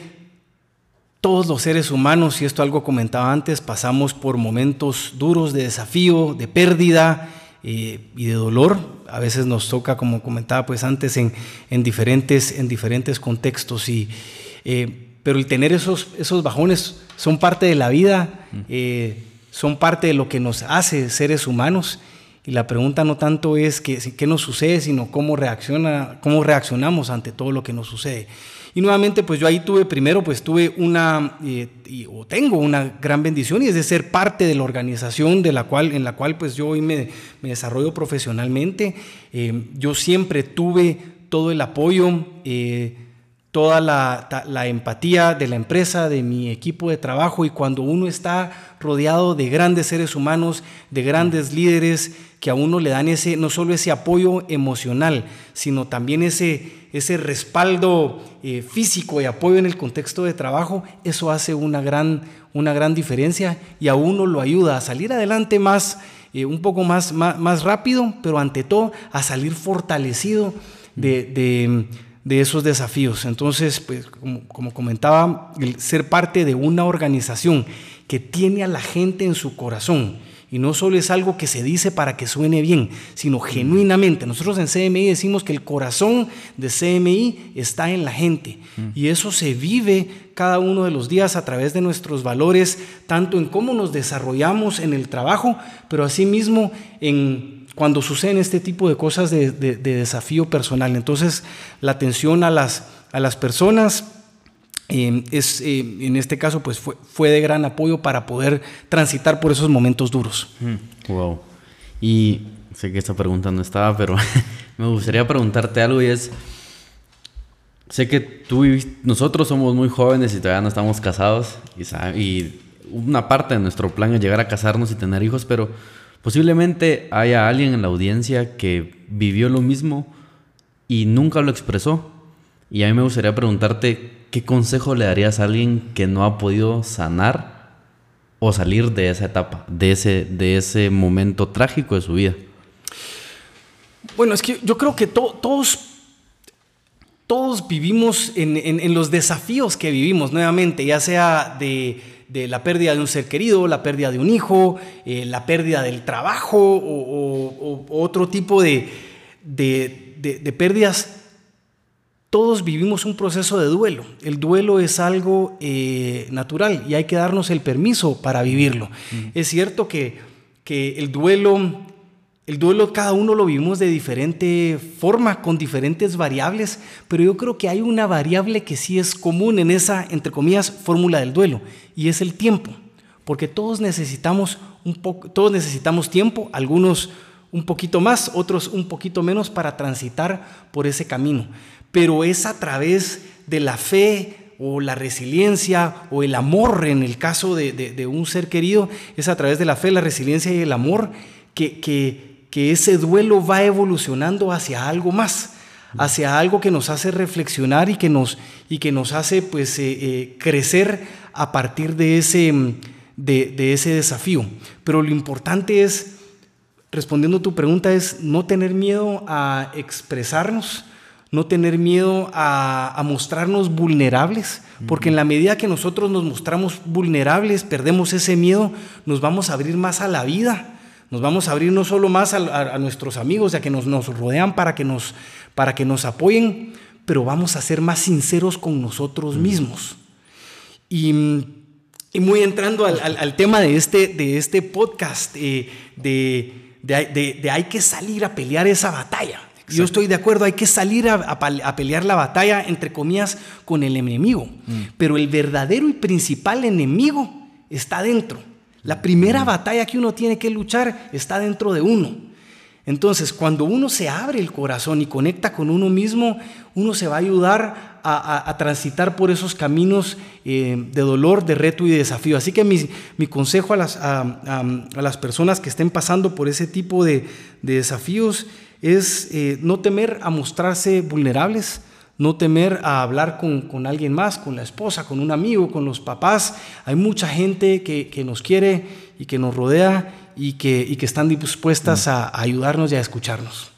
todos los seres humanos, y esto algo comentaba antes, pasamos por momentos duros de desafío, de pérdida eh, y de dolor. A veces nos toca, como comentaba pues antes, en, en diferentes, en diferentes contextos. Y, eh, pero el tener esos, esos bajones son parte de la vida, eh, son parte de lo que nos hace seres humanos. Y la pregunta no tanto es qué nos sucede, sino cómo, reacciona, cómo reaccionamos ante todo lo que nos sucede. Y nuevamente, pues yo ahí tuve, primero, pues tuve una, eh, o tengo una gran bendición y es de ser parte de la organización de la cual, en la cual pues yo hoy me, me desarrollo profesionalmente. Eh, yo siempre tuve todo el apoyo. Eh, toda la, empatía de la empresa, de mi equipo de trabajo y cuando uno está rodeado de grandes seres humanos, de grandes líderes que a uno le dan ese, no solo ese apoyo emocional, sino también ese, ese respaldo eh, físico y apoyo en el contexto de trabajo, eso hace una gran, una gran diferencia y a uno lo ayuda a salir adelante más, eh, un poco más, más, rápido, pero ante todo a salir fortalecido de de esos desafíos. Entonces, pues, como, comentaba, el ser parte de una organización que tiene a la gente en su corazón y no solo es algo que se dice para que suene bien, sino genuinamente. Nosotros en CMI decimos que el corazón de CMI está en la gente y eso se vive cada uno de los días a través de nuestros valores, tanto en cómo nos desarrollamos en el trabajo, pero asimismo en cuando suceden este tipo de cosas de, desafío personal. Entonces, la atención a las, a las personas eh, es, eh, en este caso, pues fue, fue, de gran apoyo para poder transitar por esos momentos duros. Wow. Mm. Y sé que esta pregunta no estaba, pero me gustaría preguntarte algo y es, sé que tú y nosotros somos muy jóvenes y todavía no estamos casados y, y una parte de nuestro plan es llegar a casarnos y tener hijos, pero Posiblemente haya alguien en la audiencia que vivió lo mismo y nunca lo expresó. Y a mí me gustaría preguntarte, ¿qué consejo le darías a alguien que no ha podido sanar o salir de esa etapa, de ese, de ese momento trágico de su vida? Bueno, es que yo creo que todos, todos vivimos en, en los desafíos que vivimos nuevamente, ya sea de de la pérdida de un ser querido, la pérdida de un hijo, eh, la pérdida del trabajo o, otro tipo de, de, pérdidas, todos vivimos un proceso de duelo. El duelo es algo eh, natural y hay que darnos el permiso para vivirlo. Es cierto que, que el duelo el duelo cada uno lo vivimos de diferente forma, con diferentes variables, pero yo creo que hay una variable que sí es común en esa, entre comillas, fórmula del duelo, y es el tiempo, porque todos necesitamos, un todos necesitamos tiempo, algunos un poquito más, otros un poquito menos para transitar por ese camino, pero es a través de la fe o la resiliencia o el amor en el caso de, un ser querido, es a través de la fe, la resiliencia y el amor que que ese duelo va evolucionando hacia algo más, hacia algo que nos hace reflexionar y que nos, y que nos hace pues, eh, eh, crecer a partir de ese, de, ese desafío. Pero lo importante es, respondiendo a tu pregunta, es no tener miedo a expresarnos, no tener miedo a, a, mostrarnos vulnerables, porque en la medida que nosotros nos mostramos vulnerables, perdemos ese miedo, nos vamos a abrir más a la vida, nos vamos a abrir no solo más a, nuestros amigos, ya que nos, nos rodean para que nos, para que nos apoyen, pero vamos a ser más sinceros con nosotros mismos. Y, muy entrando al, tema de este, de este podcast, eh, de, de, hay que salir a pelear esa batalla. Yo estoy de acuerdo, hay que salir a, pelear la batalla, entre comillas, con el enemigo. Mm. Pero el verdadero y principal enemigo está dentro. La primera batalla que uno tiene que luchar está dentro de uno. Entonces, cuando uno se abre el corazón y conecta con uno mismo, uno se va a ayudar a, transitar por esos caminos eh, de dolor, de reto y de desafío. Así que mi, consejo a las, personas que estén pasando por ese tipo de, desafíos es eh, no temer a mostrarse vulnerables, no temer a hablar con, alguien más, con la esposa, con un amigo, con los papás. Hay mucha gente que, nos quiere y que nos rodea y que, que están dispuestas a, ayudarnos y a escucharnos.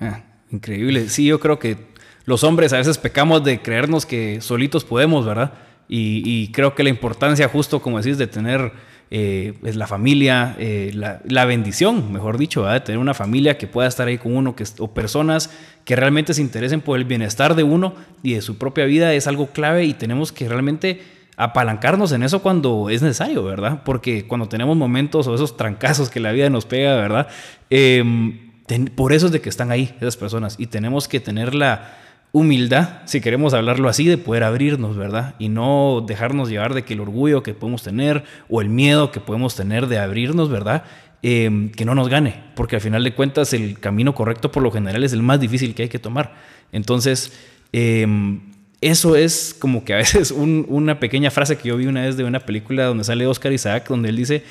Ah, increíble. Sí, yo creo que los hombres a veces pecamos de creernos que solitos podemos, ¿verdad? Y, y creo que la importancia, justo como decís, de tener eh, es la familia, eh, la, bendición, mejor dicho, de tener una familia que pueda estar ahí con uno, que, o personas que realmente se interesen por el bienestar de uno y de su propia vida es algo clave y tenemos que realmente apalancarnos en eso cuando es necesario, ¿verdad? Porque cuando tenemos momentos o esos trancazos que la vida nos pega, ¿verdad? Em, por eso es de que están ahí esas personas y tenemos que tener la humildad, si queremos hablarlo así, de poder abrirnos, ¿verdad? Y no dejarnos llevar de que el orgullo que podemos tener o el miedo que podemos tener de abrirnos, ¿verdad? Em, que no nos gane, porque al final de cuentas el camino correcto por lo general es el más difícil que hay que tomar. Entonces, em, eso es como que a veces una pequeña frase que yo vi una vez de una película donde sale Oscar Isaac, donde él dice,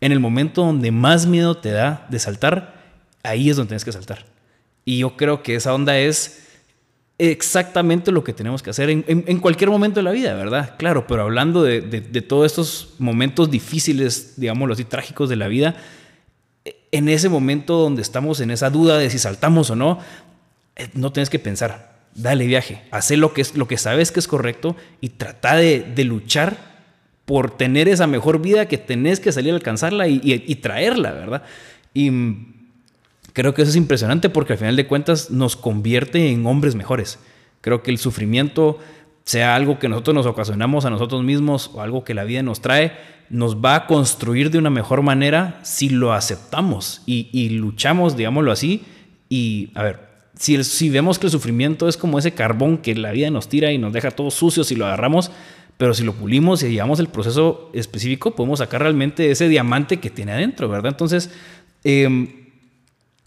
en el momento donde más miedo te da de saltar, ahí es donde tienes que saltar. Y yo creo que esa onda es exactamente lo que tenemos que hacer en, cualquier momento de la vida, ¿verdad? Claro, pero hablando de, todos estos momentos difíciles, digámoslo así, trágicos de la vida, en ese momento donde estamos en esa duda de si saltamos o no, eh, no tienes que pensar, dale viaje, haz lo que, sabes que es correcto y trata de, luchar por tener esa mejor vida que tenés que salir a alcanzarla y, y traerla, ¿verdad? Y Creo que eso es impresionante porque al final de cuentas nos convierte en hombres mejores. Creo que el sufrimiento, sea algo que nosotros nos ocasionamos a nosotros mismos o algo que la vida nos trae, nos va a construir de una mejor manera si lo aceptamos y, luchamos, digámoslo así. Y a ver, si, si vemos que el sufrimiento es como ese carbón que la vida nos tira y nos deja todos sucios si lo agarramos, pero si lo pulimos y llevamos el proceso específico, podemos sacar realmente ese diamante que tiene adentro, ¿verdad? Entonces, eh,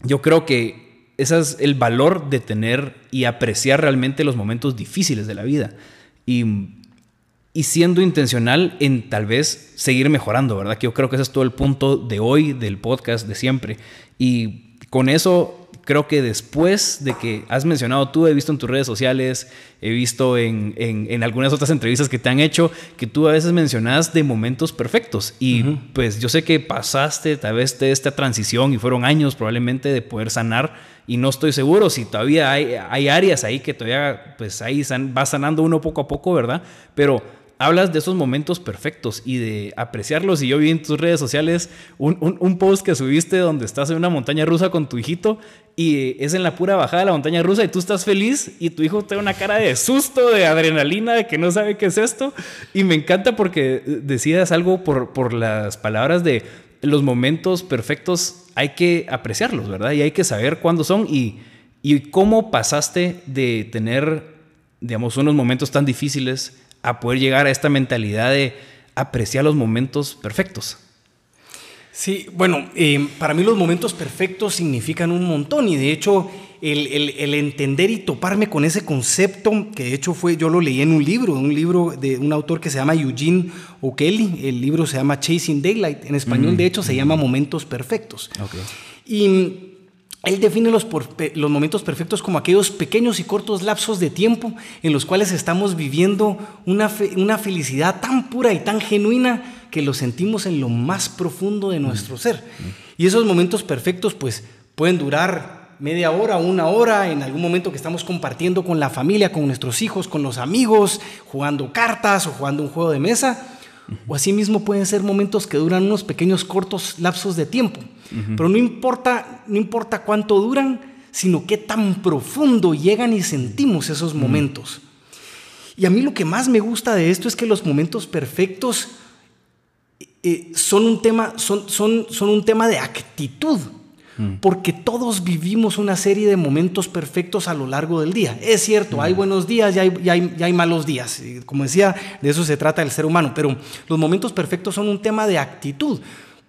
yo creo que ese es el valor de tener y apreciar realmente los momentos difíciles de la vida. Y, y siendo intencional en tal vez seguir mejorando, ¿verdad? Que yo creo que ese es todo el punto de hoy, del podcast, de siempre. Y con eso creo que después de que has mencionado tú, he visto en tus redes sociales, he visto en, en, algunas otras entrevistas que te han hecho, que tú a veces mencionas de momentos perfectos. Y pues yo sé que pasaste tal vez de esta transición y fueron años probablemente de poder sanar. Y no estoy seguro si todavía hay, hay áreas ahí que todavía, pues ahí va sanando uno poco a poco, ¿verdad? Pero hablas de esos momentos perfectos y de apreciarlos. Y yo vi en tus redes sociales un, un, post que subiste donde estás en una montaña rusa con tu hijito y es en la pura bajada de la montaña rusa y tú estás feliz y tu hijo tiene una cara de susto, de adrenalina, de que no sabe qué es esto. Y me encanta porque decías algo por, por las palabras de los momentos perfectos hay que apreciarlos, ¿verdad? Y hay que saber cuándo son y, y cómo pasaste de tener, digamos, unos momentos tan difíciles a poder llegar a esta mentalidad de apreciar los momentos perfectos. Sí, bueno, eh, para mí los momentos perfectos significan un montón y de hecho el, entender y toparme con ese concepto, que de hecho fue, yo lo leí en un libro, un libro de un autor que se llama Eugene O'Kelly, el libro se llama Chasing Daylight, en español de hecho se llama Momentos Perfectos. Y él define los, los, momentos perfectos como aquellos pequeños y cortos lapsos de tiempo en los cuales estamos viviendo una, una felicidad tan pura y tan genuina que lo sentimos en lo más profundo de nuestro ser. Y esos momentos perfectos pues pueden durar media hora, una hora, en algún momento que estamos compartiendo con la familia, con nuestros hijos, con los amigos, jugando cartas o jugando un juego de mesa. O asimismo pueden ser momentos que duran unos pequeños cortos lapsos de tiempo. Pero no importa, no importa cuánto duran, sino qué tan profundo llegan y sentimos esos momentos. Y a mí lo que más me gusta de esto es que los momentos perfectos eh, son, un tema, son, son, son un tema de actitud. Porque todos vivimos una serie de momentos perfectos a lo largo del día. Es cierto, hay buenos días y hay, y hay, hay, malos días. Como decía, de eso se trata el ser humano. Pero los momentos perfectos son un tema de actitud.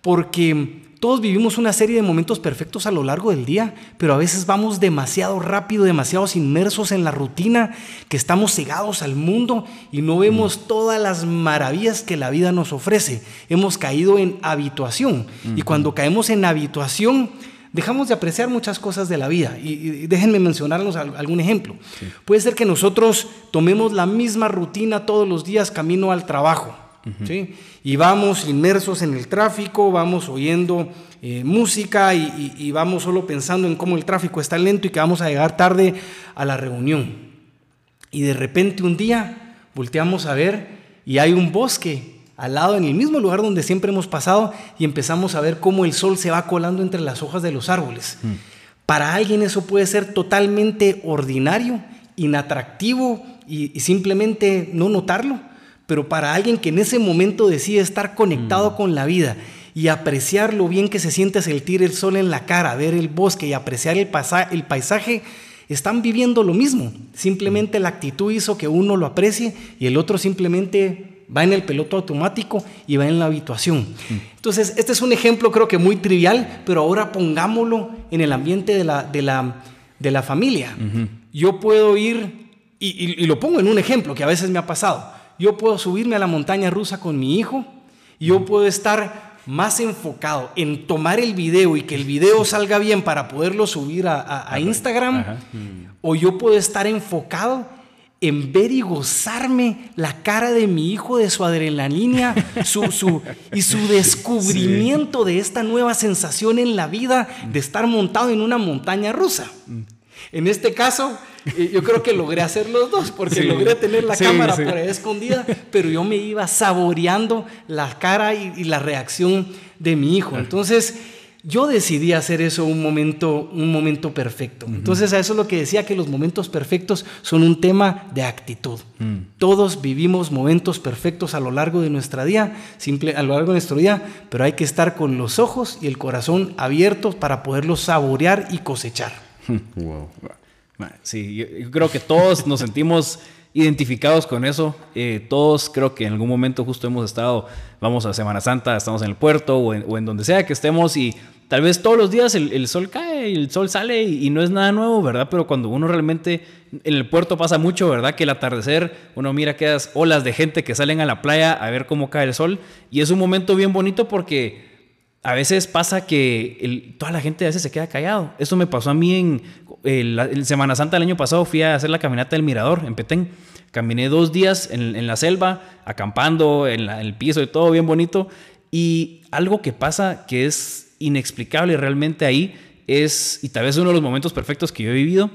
Porque todos vivimos una serie de momentos perfectos a lo largo del día, pero a veces vamos demasiado rápido, demasiado inmersos en la rutina, que estamos cegados al mundo y no vemos mm. todas las maravillas que la vida nos ofrece. Hemos caído en habituación y cuando caemos en habituación, dejamos de apreciar muchas cosas de la vida. Y, déjenme mencionarnos algún ejemplo. Puede ser que nosotros tomemos la misma rutina todos los días camino al trabajo. ¿sí? Y vamos inmersos en el tráfico, vamos oyendo eh, música y, vamos solo pensando en cómo el tráfico está lento y que vamos a llegar tarde a la reunión. Y de repente un día volteamos a ver y hay un bosque al lado, en el mismo lugar donde siempre hemos pasado, y empezamos a ver cómo el sol se va colando entre las hojas de los árboles. Mm. Para alguien eso puede ser totalmente ordinario, inatractivo y simplemente no notarlo pero para alguien que en ese momento decide estar conectado mm. con la vida y apreciar lo bien que se siente sentir el sol en la cara, ver el bosque y apreciar el, el paisaje, están viviendo lo mismo. Simplemente la actitud hizo que uno lo aprecie y el otro simplemente va en el peloto automático y va en la habituación. Mm. Entonces, este es un ejemplo creo que muy trivial, pero ahora pongámoslo en el ambiente de la, de la, de la familia. Yo puedo ir y, lo pongo en un ejemplo que a veces me ha pasado. Yo puedo subirme a la montaña rusa con mi hijo y yo puedo estar más enfocado en tomar el video y que el video salga bien para poderlo subir a, Instagram, o yo puedo estar enfocado en ver y gozarme la cara de mi hijo, de su adrenalina su, su, y su descubrimiento de esta nueva sensación en la vida de estar montado en una montaña rusa. En este caso, eh, yo creo que logré hacer los dos, porque logré tener la cámara por ahí escondida, pero yo me iba saboreando la cara y, y la reacción de mi hijo. Entonces, yo decidí hacer eso un momento, un momento perfecto. Entonces a eso es lo que decía que los momentos perfectos son un tema de actitud. Mm. Todos vivimos momentos perfectos a lo largo de nuestra día, simple, a lo largo de nuestro día, pero hay que estar con los ojos y el corazón abiertos para poderlos saborear y cosechar. Wow. Sí, yo creo que todos nos sentimos identificados con eso. Eh, todos creo que en algún momento justo hemos estado, vamos a Semana Santa, estamos en el puerto o en, donde sea que estemos y tal vez todos los días el, sol cae y el sol sale y, no es nada nuevo, ¿verdad? Pero cuando uno realmente en el puerto pasa mucho, ¿verdad? Que el atardecer uno mira quedas olas de gente que salen a la playa a ver cómo cae el sol y es un momento bien bonito porque a veces pasa que toda la gente a veces se queda callado. Eso me pasó a mí en, el, Semana Santa del año pasado. Fui a hacer la caminata del Mirador en Petén. Caminé dos días en, la selva, acampando, en, el piso y todo bien bonito. Y algo que pasa que es inexplicable realmente ahí es, y tal vez uno de los momentos perfectos que yo he vivido,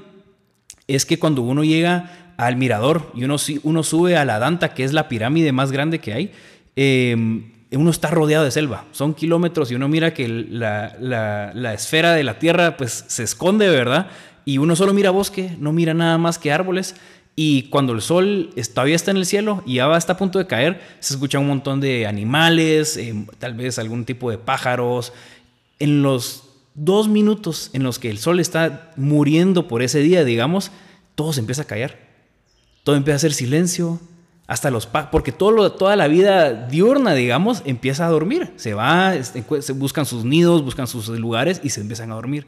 es que cuando uno llega al mirador y uno, uno sube a la Danta, que es la pirámide más grande que hay, eh, uno está rodeado de selva, son kilómetros y uno mira que la, esfera de la Tierra pues se esconde, ¿verdad? Y uno solo mira bosque, no mira nada más que árboles. Y cuando el sol todavía está en el cielo y ya está a punto de caer, se escucha un montón de animales, eh, tal vez algún tipo de pájaros. En los dos minutos en los que el sol está muriendo por ese día, digamos, todo se empieza a callar. Todo empieza a ser silencio, hasta los porque todo toda la vida diurna, digamos, empieza a dormir. Se va, se buscan sus nidos, buscan sus lugares y se empiezan a dormir.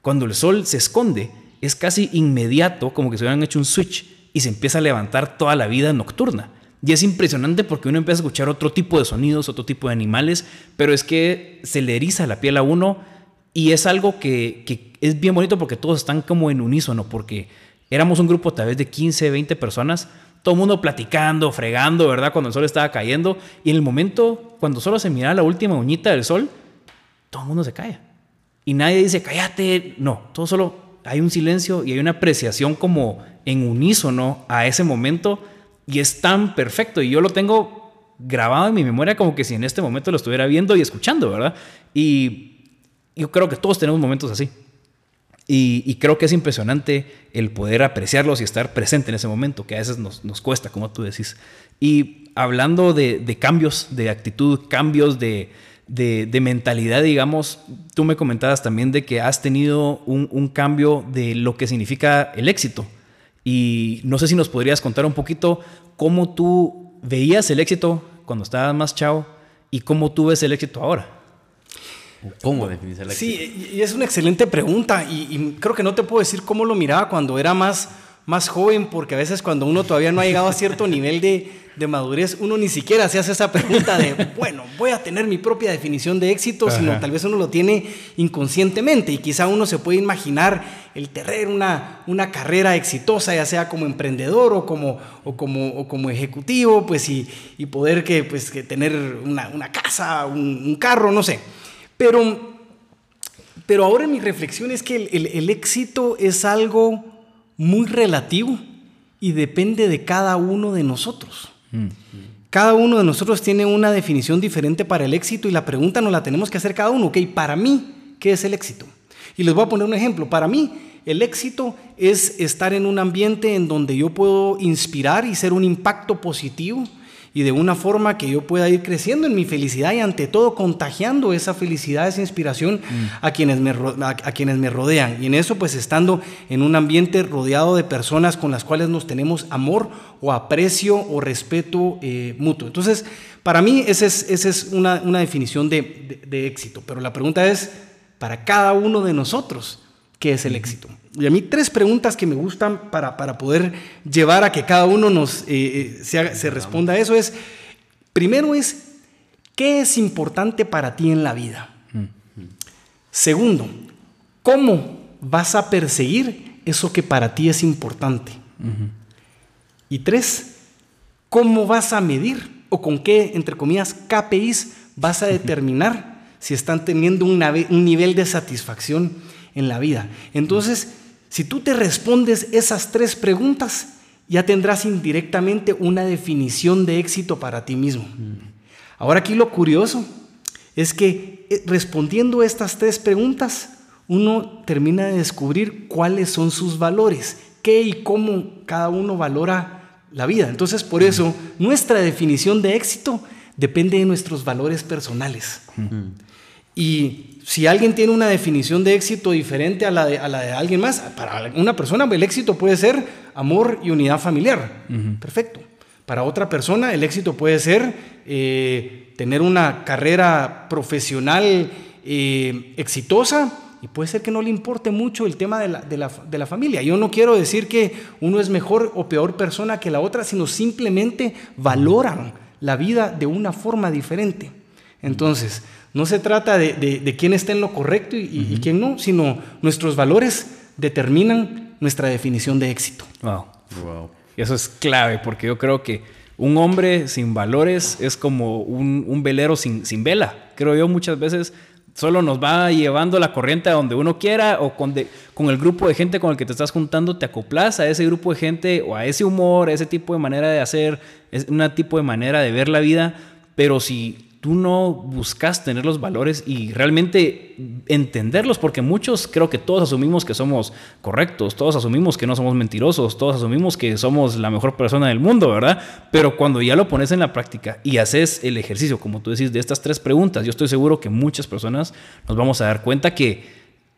Cuando el sol se esconde, es casi inmediato, como que se hubieran hecho un switch y se empieza a levantar toda la vida nocturna. Y es impresionante porque uno empieza a escuchar otro tipo de sonidos, otro tipo de animales, pero es que se le eriza la piel a uno y es algo que, que es bien bonito porque todos están como en unísono, porque éramos un grupo tal vez de 15, 20 personas, todo el mundo platicando, fregando, ¿verdad? Cuando el sol estaba cayendo. Y en el momento, cuando solo se mira la última uñita del sol, todo el mundo se calla. Y nadie dice, cállate. No, todo solo hay un silencio y hay una apreciación como en unísono a ese momento. Y es tan perfecto. Y yo lo tengo grabado en mi memoria como que si en este momento lo estuviera viendo y escuchando, ¿verdad? Y yo creo que todos tenemos momentos así. Y, creo que es impresionante el poder apreciarlos y estar presente en ese momento, que a veces nos, cuesta, como tú decís. Y hablando de, cambios de actitud, cambios de, mentalidad, digamos, tú me comentabas también de que has tenido un, cambio de lo que significa el éxito. Y no sé si nos podrías contar un poquito cómo tú veías el éxito cuando estabas más chao y cómo tú ves el éxito ahora. ¿Cómo definís el éxito? Sí, y es una excelente pregunta y, creo que no te puedo decir cómo lo miraba cuando era más, más joven, porque a veces cuando uno todavía no ha llegado a cierto nivel de, de madurez, uno ni siquiera se hace esa pregunta de, bueno, voy a tener mi propia definición de éxito, sino tal vez uno lo tiene inconscientemente y quizá uno se puede imaginar el tener una, una carrera exitosa, ya sea como emprendedor o como, o como, o como ejecutivo, pues y, y poder que, pues, que tener una, una casa, un, un carro, no sé. Pero, pero ahora mi reflexión es que el, éxito es algo muy relativo y depende de cada uno de nosotros. Mm. Cada uno de nosotros tiene una definición diferente para el éxito y la pregunta nos la tenemos que hacer cada uno. Ok, para mí, ¿qué es el éxito? Y les voy a poner un ejemplo. Para mí, el éxito es estar en un ambiente en donde yo puedo inspirar y ser un impacto positivo y de una forma que yo pueda ir creciendo en mi felicidad y ante todo contagiando esa felicidad, esa inspiración mm. a, quienes me, a, quienes me rodean. Y en eso pues estando en un ambiente rodeado de personas con las cuales nos tenemos amor o aprecio o respeto eh, mutuo. Entonces, para mí esa es, esa es una, definición de, de éxito. Pero la pregunta es, para cada uno de nosotros, ¿Qué es el éxito? Y a mí tres preguntas que me gustan para, para poder llevar a que cada uno nos eh, eh, se, se responda a eso es, primero es, ¿qué es importante para ti en la vida? Segundo, ¿cómo vas a perseguir eso que para ti es importante? Y tres, ¿cómo vas a medir o con qué, entre comillas, KPIs vas a determinar si están teniendo un, un nivel de satisfacción en la vida? Entonces, si tú te respondes esas tres preguntas, ya tendrás indirectamente una definición de éxito para ti mismo. Ahora aquí lo curioso es que eh, respondiendo estas tres preguntas, uno termina de descubrir cuáles son sus valores, qué y cómo cada uno valora la vida. Entonces, por eso, nuestra definición de éxito depende de nuestros valores personales. Y si alguien tiene una definición de éxito diferente a la de, alguien más, para una persona el éxito puede ser amor y unidad familiar. Perfecto. Para otra persona el éxito puede ser eh, tener una carrera profesional eh, exitosa y puede ser que no le importe mucho el tema de la, de, la, de la, familia. Yo no quiero decir que uno es mejor o peor persona que la otra, sino simplemente valoran la vida de una forma diferente. Entonces, no se trata de, de quién está en lo correcto y, quién no, sino nuestros valores determinan nuestra definición de éxito. Wow. wow. Y eso es clave, porque yo creo que un hombre sin valores es como un, un velero sin, sin, vela. Creo yo muchas veces solo nos va llevando la corriente a donde uno quiera o con, con el grupo de gente con el que te estás juntando, te acoplas a ese grupo de gente o a ese humor, a ese tipo de manera de hacer, es un tipo de manera de ver la vida. Pero si tú no buscas tener los valores y realmente entenderlos, porque muchos creo que todos asumimos que somos correctos, todos asumimos que no somos mentirosos, todos asumimos que somos la mejor persona del mundo, ¿verdad? Pero cuando ya lo pones en la práctica y haces el ejercicio, como tú decís, de estas tres preguntas, yo estoy seguro que muchas personas nos vamos a dar cuenta que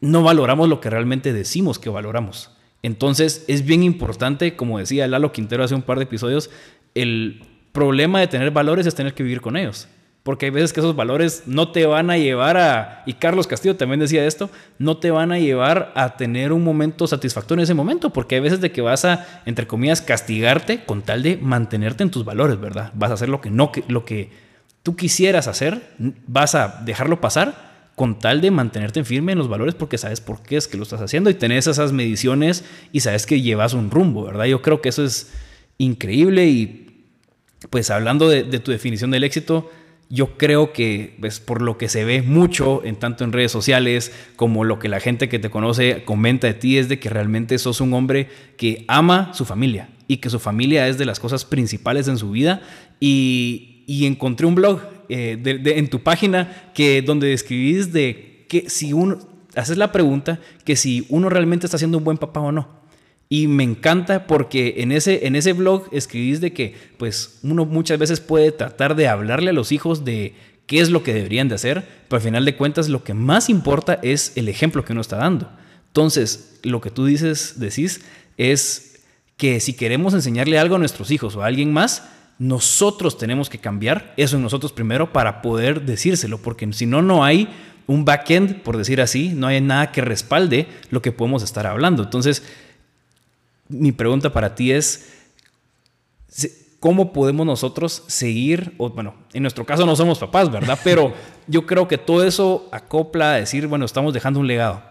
no valoramos lo que realmente decimos que valoramos. Entonces es bien importante, como decía Lalo Quintero hace un par de episodios, el problema de tener valores es tener que vivir con ellos. Porque hay veces que esos valores no te van a llevar a, y Carlos Castillo también decía esto, no te van a llevar a tener un momento satisfactorio en ese momento, porque hay veces de que vas a, entre comillas, castigarte con tal de mantenerte en tus valores, ¿verdad? Vas a hacer lo que no, lo que tú quisieras hacer, vas a dejarlo pasar con tal de mantenerte firme en los valores porque sabes por qué es que lo estás haciendo y tenés esas mediciones y sabes que llevas un rumbo, ¿verdad? Yo creo que eso es increíble y pues hablando de, de tu definición del éxito, yo creo que pues, por lo que se ve mucho en tanto en redes sociales como lo que la gente que te conoce comenta de ti es de que realmente sos un hombre que ama su familia y que su familia es de las cosas principales en su vida. Y, encontré un blog eh, en tu página que donde describís de que si uno haces la pregunta que si uno realmente está siendo un buen papá o no y me encanta porque en ese, en ese blog escribís de que pues uno muchas veces puede tratar de hablarle a los hijos de qué es lo que deberían de hacer, pero al final de cuentas lo que más importa es el ejemplo que uno está dando. Entonces, lo que tú dices, decís, es que si queremos enseñarle algo a nuestros hijos o a alguien más, nosotros tenemos que cambiar eso en nosotros primero para poder decírselo, porque si no, no hay un backend, por decir así, no hay nada que respalde lo que podemos estar hablando. Entonces, mi pregunta para ti es, ¿cómo podemos nosotros seguir? O, bueno, en nuestro caso no somos papás, ¿verdad? Pero yo creo que todo eso acopla a decir, bueno, estamos dejando un legado.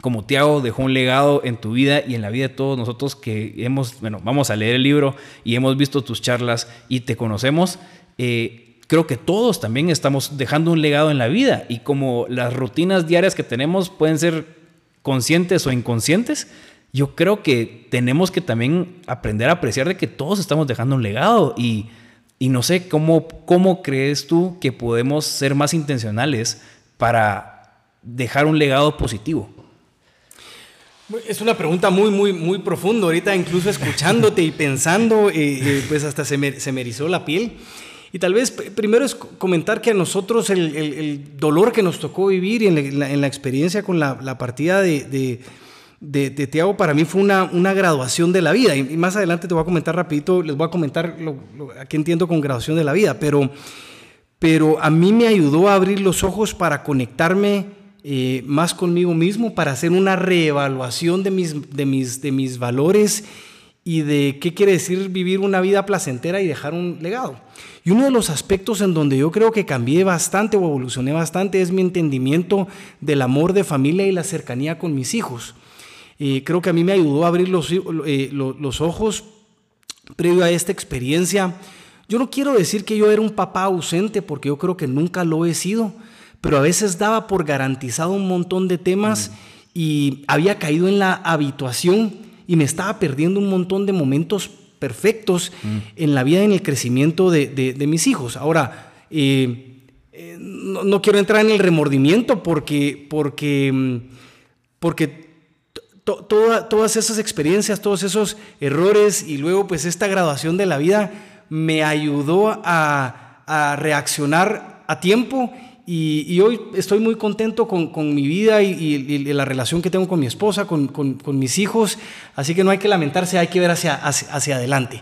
Como Tiago dejó un legado en tu vida y en la vida de todos nosotros que hemos, bueno, vamos a leer el libro y hemos visto tus charlas y te conocemos, eh, creo que todos también estamos dejando un legado en la vida y como las rutinas diarias que tenemos pueden ser conscientes o inconscientes, yo creo que tenemos que también aprender a apreciar de que todos estamos dejando un legado y, no sé, ¿cómo, ¿cómo crees tú que podemos ser más intencionales para dejar un legado positivo? Es una pregunta muy, muy, muy profunda. Ahorita incluso escuchándote y pensando, eh, eh, pues hasta se me, se erizó la piel. Y tal vez primero es comentar que a nosotros el, dolor que nos tocó vivir y en la, experiencia con la, partida de de, de Tiago para mí fue una, una, graduación de la vida. Y, más adelante te voy a comentar rapidito, les voy a comentar lo, lo, a entiendo con graduación de la vida. Pero, pero a mí me ayudó a abrir los ojos para conectarme eh, más conmigo mismo para hacer una reevaluación de mis, de, mis, de mis valores y de qué quiere decir vivir una vida placentera y dejar un legado. Y uno de los aspectos en donde yo creo que cambié bastante o evolucioné bastante es mi entendimiento del amor de familia y la cercanía con mis hijos. Eh, creo que a mí me ayudó a abrir los, eh, los ojos previo a esta experiencia. Yo no quiero decir que yo era un papá ausente porque yo creo que nunca lo he sido, pero a veces daba por garantizado un montón de temas y había caído en la habituación y me estaba perdiendo un montón de momentos perfectos en la vida y en el crecimiento de, mis hijos. Ahora, eh, eh, no, quiero entrar en el remordimiento porque, porque, todas esas experiencias, todos esos errores y luego pues esta graduación de la vida me ayudó a, reaccionar a tiempo y, hoy estoy muy contento con, mi vida y, la relación que tengo con mi esposa, con, mis hijos, así que no hay que lamentarse, hay que ver hacia, adelante.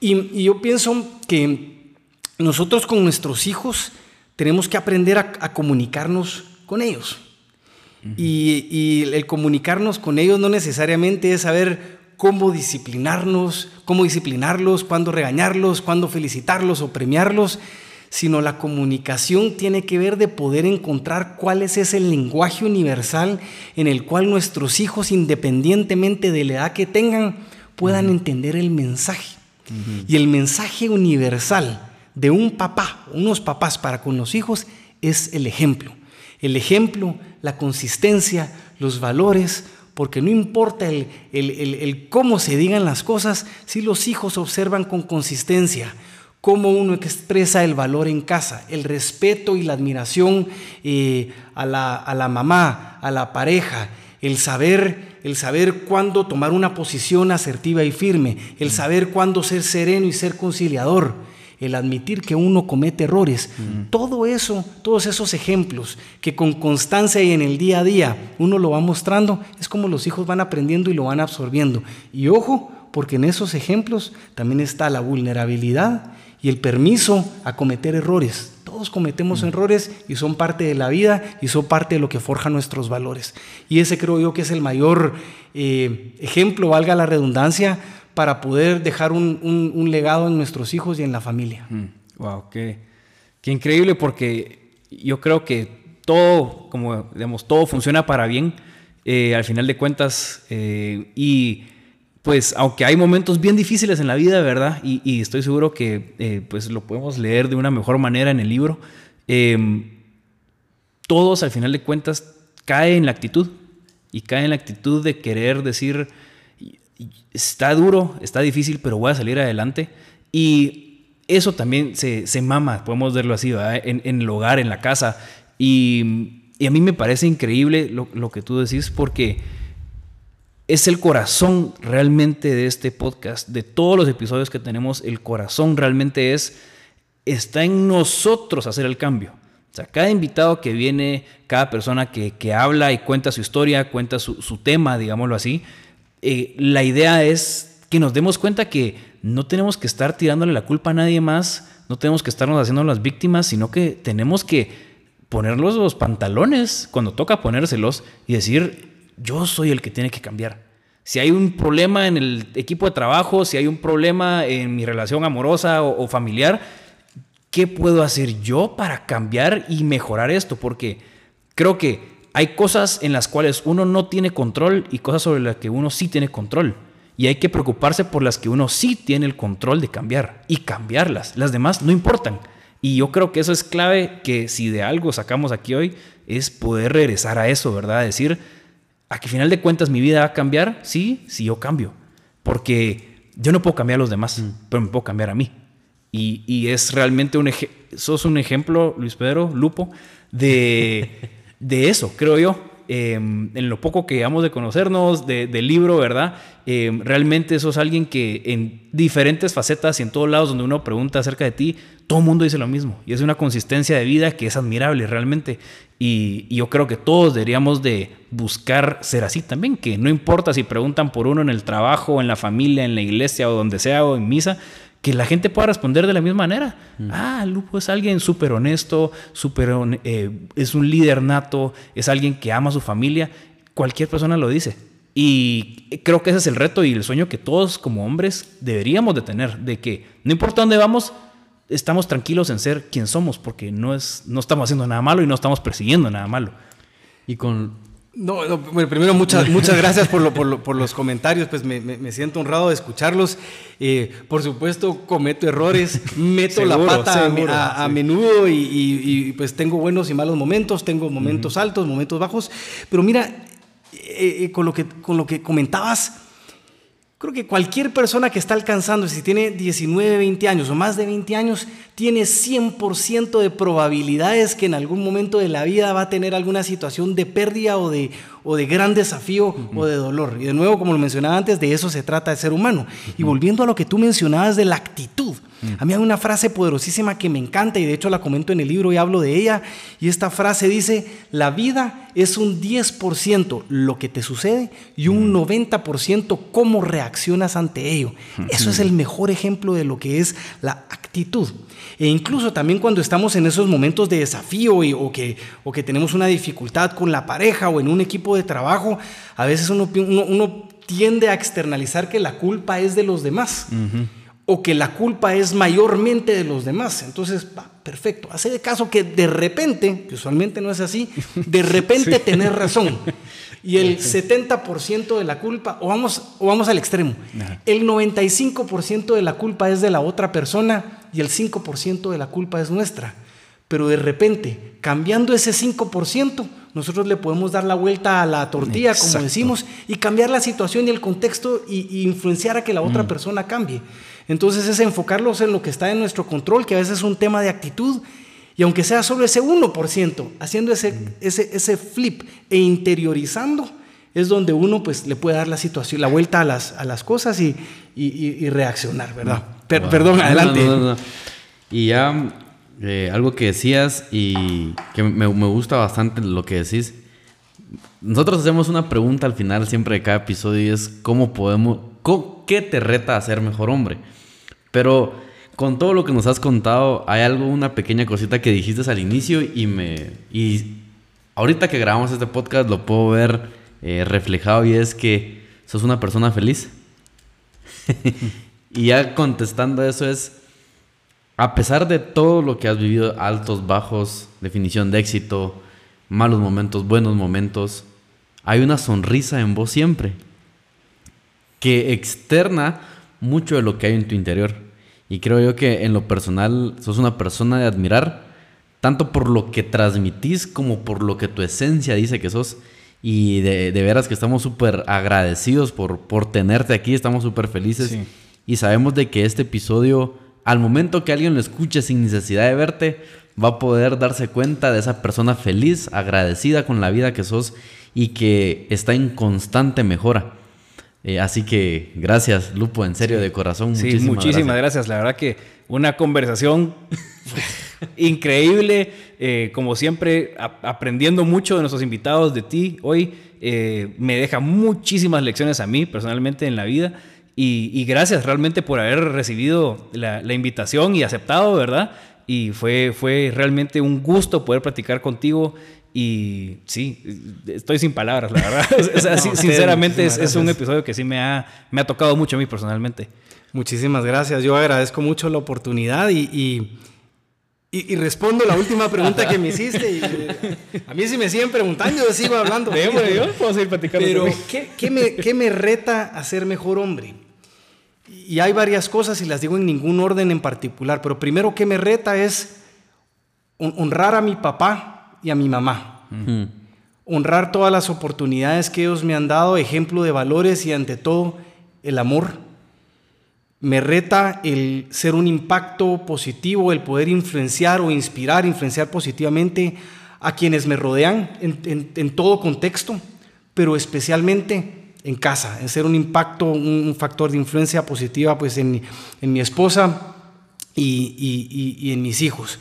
Y, yo pienso que nosotros con nuestros hijos tenemos que aprender a, comunicarnos con ellos. Y, el comunicarnos con ellos no necesariamente es saber cómo disciplinarnos, cómo disciplinarlos, cuándo regañarlos, cuándo felicitarlos o premiarlos, sino la comunicación tiene que ver de poder encontrar cuál es ese lenguaje universal en el cual nuestros hijos, independientemente de la edad que tengan, puedan entender el mensaje. Y el mensaje universal de un papá, unos papás para con los hijos, es el ejemplo. El ejemplo, la consistencia, los valores, porque no importa el, el, cómo se digan las cosas, si los hijos observan con consistencia, cómo uno expresa el valor en casa, el respeto y la admiración eh, a, la, a, la, mamá, a la pareja, el saber, el saber cuándo tomar una posición asertiva y firme, el mm. saber cuándo ser sereno y ser conciliador, el admitir que uno comete errores. Mm. Todo eso, todos esos ejemplos que con constancia y en el día a día uno lo va mostrando, es como los hijos van aprendiendo y lo van absorbiendo. Y ojo, porque en esos ejemplos también está la vulnerabilidad y el permiso a cometer errores. Todos cometemos errores y son parte de la vida y son parte de lo que forja nuestros valores. Y ese creo yo que es el mayor eh, ejemplo, valga la redundancia, para poder dejar un, legado en nuestros hijos y en la familia. Wow, qué, qué increíble porque yo creo que todo, como digamos, todo funciona para bien eh, al final de cuentas eh, y pues aunque hay momentos bien difíciles en la vida, ¿verdad? Y, estoy seguro que eh, pues lo podemos leer de una mejor manera en el libro. Em, todos al final de cuentas caen en la actitud y caen en la actitud de querer decir, está duro, está difícil, pero voy a salir adelante. Y eso también se, mama, podemos verlo así. En, el hogar, en la casa. Y, a mí me parece increíble lo, lo que tú decís porque es el corazón realmente de este podcast, de todos los episodios que tenemos, el corazón realmente es, está en nosotros hacer el cambio. O sea, cada invitado que viene, cada persona que, habla y cuenta su historia, cuenta su, tema, digámoslo así, eh, la idea es que nos demos cuenta que no tenemos que estar tirándole la culpa a nadie más, no tenemos que estarnos haciendo las víctimas, sino que tenemos que ponerlos los pantalones cuando toca ponérselos y decir, yo soy el que tiene que cambiar. Si hay un problema en el equipo de trabajo, si hay un problema en mi relación amorosa o, familiar, ¿qué puedo hacer yo para cambiar y mejorar esto? Porque creo que hay cosas en las cuales uno no tiene control y cosas sobre las que uno sí tiene control. Y hay que preocuparse por las que uno sí tiene el control de cambiar y cambiarlas. Las demás no importan. Y yo creo que eso es clave que si de algo sacamos aquí hoy es poder regresar a eso, ¿verdad? Decir, a que final de cuentas mi vida va a cambiar, sí, sí yo cambio. Porque yo no puedo cambiar a los demás, mm. pero me puedo cambiar a mí. Y, es realmente un ejemplo, sos un ejemplo, Luis Pedro, Lupo, de, de eso, creo yo. Em, en lo poco que llevamos de conocernos, del libro, ¿verdad? Em, realmente sos alguien que en diferentes facetas y en todos lados donde uno pregunta acerca de ti, todo el mundo dice lo mismo. Y es una consistencia de vida que es admirable realmente. Y, yo creo que todos deberíamos de buscar ser así también, que no importa si preguntan por uno en el trabajo, en la familia, en la iglesia o donde sea o en misa, que la gente pueda responder de la misma manera. Ah, Lupo es alguien súper honesto, súper eh, es un líder nato, es alguien que ama a su familia. Cualquier persona lo dice. Y creo que ese es el reto y el sueño que todos como hombres deberíamos de tener, de que no importa dónde vamos, estamos tranquilos en ser quien somos, porque no, es, no estamos haciendo nada malo y no estamos persiguiendo nada malo. Y con no, no bueno, primero muchas, muchas gracias por, lo, por, por, los comentarios, pues me, me, siento honrado de escucharlos. Eh, por supuesto, cometo errores, meto la pata a, a, menudo y, y, pues tengo buenos y malos momentos, tengo momentos altos, momentos bajos, pero mira, eh, eh, con, lo que, con lo que comentabas, Creo que cualquier persona que está alcanzando, si tiene 19, 20 años o más de 20 años, tiene 100% de probabilidades que en algún momento de la vida va a tener alguna situación de pérdida o de, o de gran desafío o de dolor. Y de nuevo, como lo mencionaba antes, de eso se trata de ser humano. Y volviendo a lo que tú mencionabas de la actitud, a mí hay una frase poderosísima que me encanta y de hecho la comento en el libro y hablo de ella. Y esta frase dice, la vida es un 10% lo que te sucede y un 90% cómo reaccionas ante ello. Eso es el mejor ejemplo de lo que es la actitud. E incluso también cuando estamos en esos momentos de desafío o, que, o que tenemos una dificultad con la pareja o en un equipo de trabajo, a veces uno, uno, tiende a externalizar que la culpa es de los demás o que la culpa es mayormente de los demás. Entonces, perfecto, hace de caso que de repente, que usualmente no es así, de repente tener razón. Y el 70% de la culpa, o vamos, o vamos al extremo, el 95% de la culpa es de la otra persona y el 5% de la culpa es nuestra. Pero de repente, cambiando ese 5%, nosotros le podemos dar la vuelta a la tortilla, como decimos, y cambiar la situación y el contexto y, influenciar a que la otra mm. persona cambie. Entonces es enfocarlos en lo que está en nuestro control, que a veces es un tema de actitud, y aunque sea solo ese 1%, haciendo ese, mm. ese, ese flip e interiorizando, es donde uno pues le puede dar la situación, la vuelta a las, a las cosas y, y, reaccionar, ¿verdad? Perdón, adelante. y ya eh, algo que decías y que me, me, gusta bastante lo que decís. Nosotros hacemos una pregunta al final siempre de cada episodio y es cómo podemos, ¿qué te reta a ser mejor hombre? Pero con todo lo que nos has contado, hay algo, una pequeña cosita que dijiste al inicio y me... Y ahorita que grabamos este podcast lo puedo ver eh, reflejado y es que sos una persona feliz. y ya contestando eso es, a pesar de todo lo que has vivido, altos, bajos, definición de éxito, malos momentos, buenos momentos, hay una sonrisa en vos siempre que externa mucho de lo que hay en tu interior. Y creo yo que en lo personal sos una persona de admirar, tanto por lo que transmitís como por lo que tu esencia dice que sos. Y de, veras que estamos súper agradecidos por, por tenerte aquí, estamos súper felices. Y sabemos de que este episodio, al momento que alguien lo escuche sin necesidad de verte, va a poder darse cuenta de esa persona feliz, agradecida con la vida que sos y que está en constante mejora. Eh, así que gracias, Lupo, en serio, de corazón. Sí, muchísimas, gracias. La verdad que una conversación increíble, eh, como siempre, aprendiendo mucho de nuestros invitados, de ti hoy. Eh, me deja muchísimas lecciones a mí personalmente en la vida. Y, gracias realmente por haber recibido la, la, invitación y aceptado, ¿verdad? Y fue, fue realmente un gusto poder platicar contigo y sí, estoy sin palabras, la verdad. sinceramente es, un episodio que sí me ha, me ha tocado mucho a mí personalmente. Muchísimas gracias. Yo agradezco mucho la oportunidad y, y, respondo la última pregunta que me hiciste. a mí si me siguen preguntando, yo sigo hablando. platicando. Pero, ¿qué, qué, me, ¿qué me reta a ser mejor hombre? Y hay varias cosas y las digo en ningún orden en particular. Pero primero, ¿qué me reta es honrar a mi papá y a mi mamá. Honrar todas las oportunidades que ellos me han dado, ejemplo de valores y ante todo el amor. Me reta el ser un impacto positivo, el poder influenciar o inspirar, influenciar positivamente a quienes me rodean en, todo contexto, pero especialmente en casa, en ser un impacto, un, factor de influencia positiva pues en, mi esposa y, en mis hijos.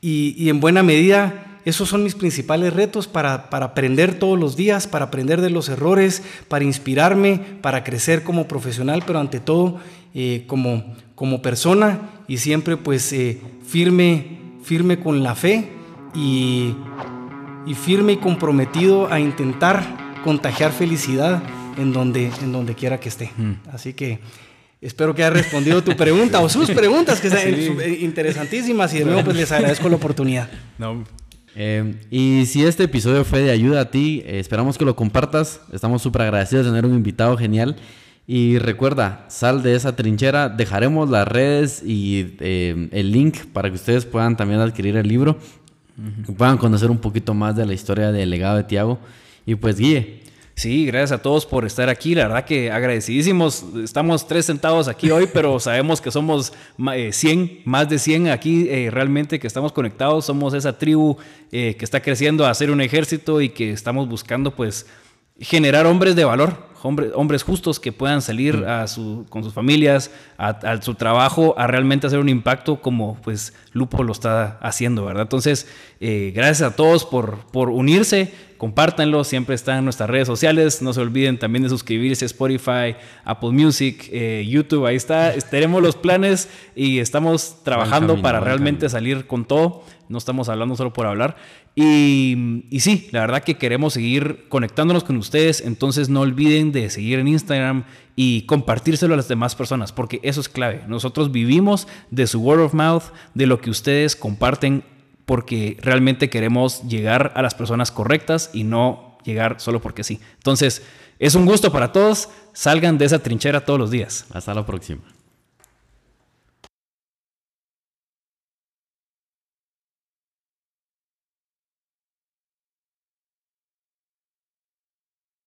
y en buena medida esos son mis principales retos para, para aprender todos los días, para aprender de los errores, para inspirarme, para crecer como profesional, pero ante todo eh, como, como persona y siempre pues eh, firme, firme con la fe y, y firme y comprometido a intentar contagiar felicidad en donde, en donde quiera que esté. Así que espero que haya respondido tu pregunta o sus preguntas, que sean eh, interesantísimas. Y de nuevo, pues les agradezco la oportunidad. Eh, y si este episodio fue de ayuda a ti, eh, esperamos que lo compartas. Estamos súper agradecidos de tener un invitado genial. Y recuerda, sal de esa trinchera. Dejaremos las redes y el link para que ustedes puedan también adquirir el libro. Que puedan conocer un poquito más de la historia del legado de Tiago. Y pues, Guille, Sí, gracias a todos por estar aquí. La verdad que agradecidísimos. Estamos tres sentados aquí hoy, pero sabemos que somos 100, eh, más de 100 aquí eh, realmente que estamos conectados. Somos esa tribu eh, que está creciendo a ser un ejército y que estamos buscando pues generar hombres de valor, hombres, justos que puedan salir mm. a su, con sus familias, a, su trabajo, a realmente hacer un impacto como pues Lupo lo está haciendo, ¿verdad? Entonces, gracias a todos por, por unirse compártanlo, siempre está en nuestras redes sociales, no se olviden también de suscribirse a Spotify, Apple Music, eh, YouTube, ahí está, tenemos los planes y estamos trabajando para realmente salir con todo, no estamos hablando solo por hablar. Y, y, sí, la verdad que queremos seguir conectándonos con ustedes, entonces no olviden de seguir en Instagram y compartírselo a las demás personas, porque eso es clave. Nosotros vivimos de su word of mouth, de lo que ustedes comparten porque realmente queremos llegar a las personas correctas y no llegar solo porque sí. Entonces, es un gusto para todos. Salgan de esa trinchera todos los días. Hasta la próxima.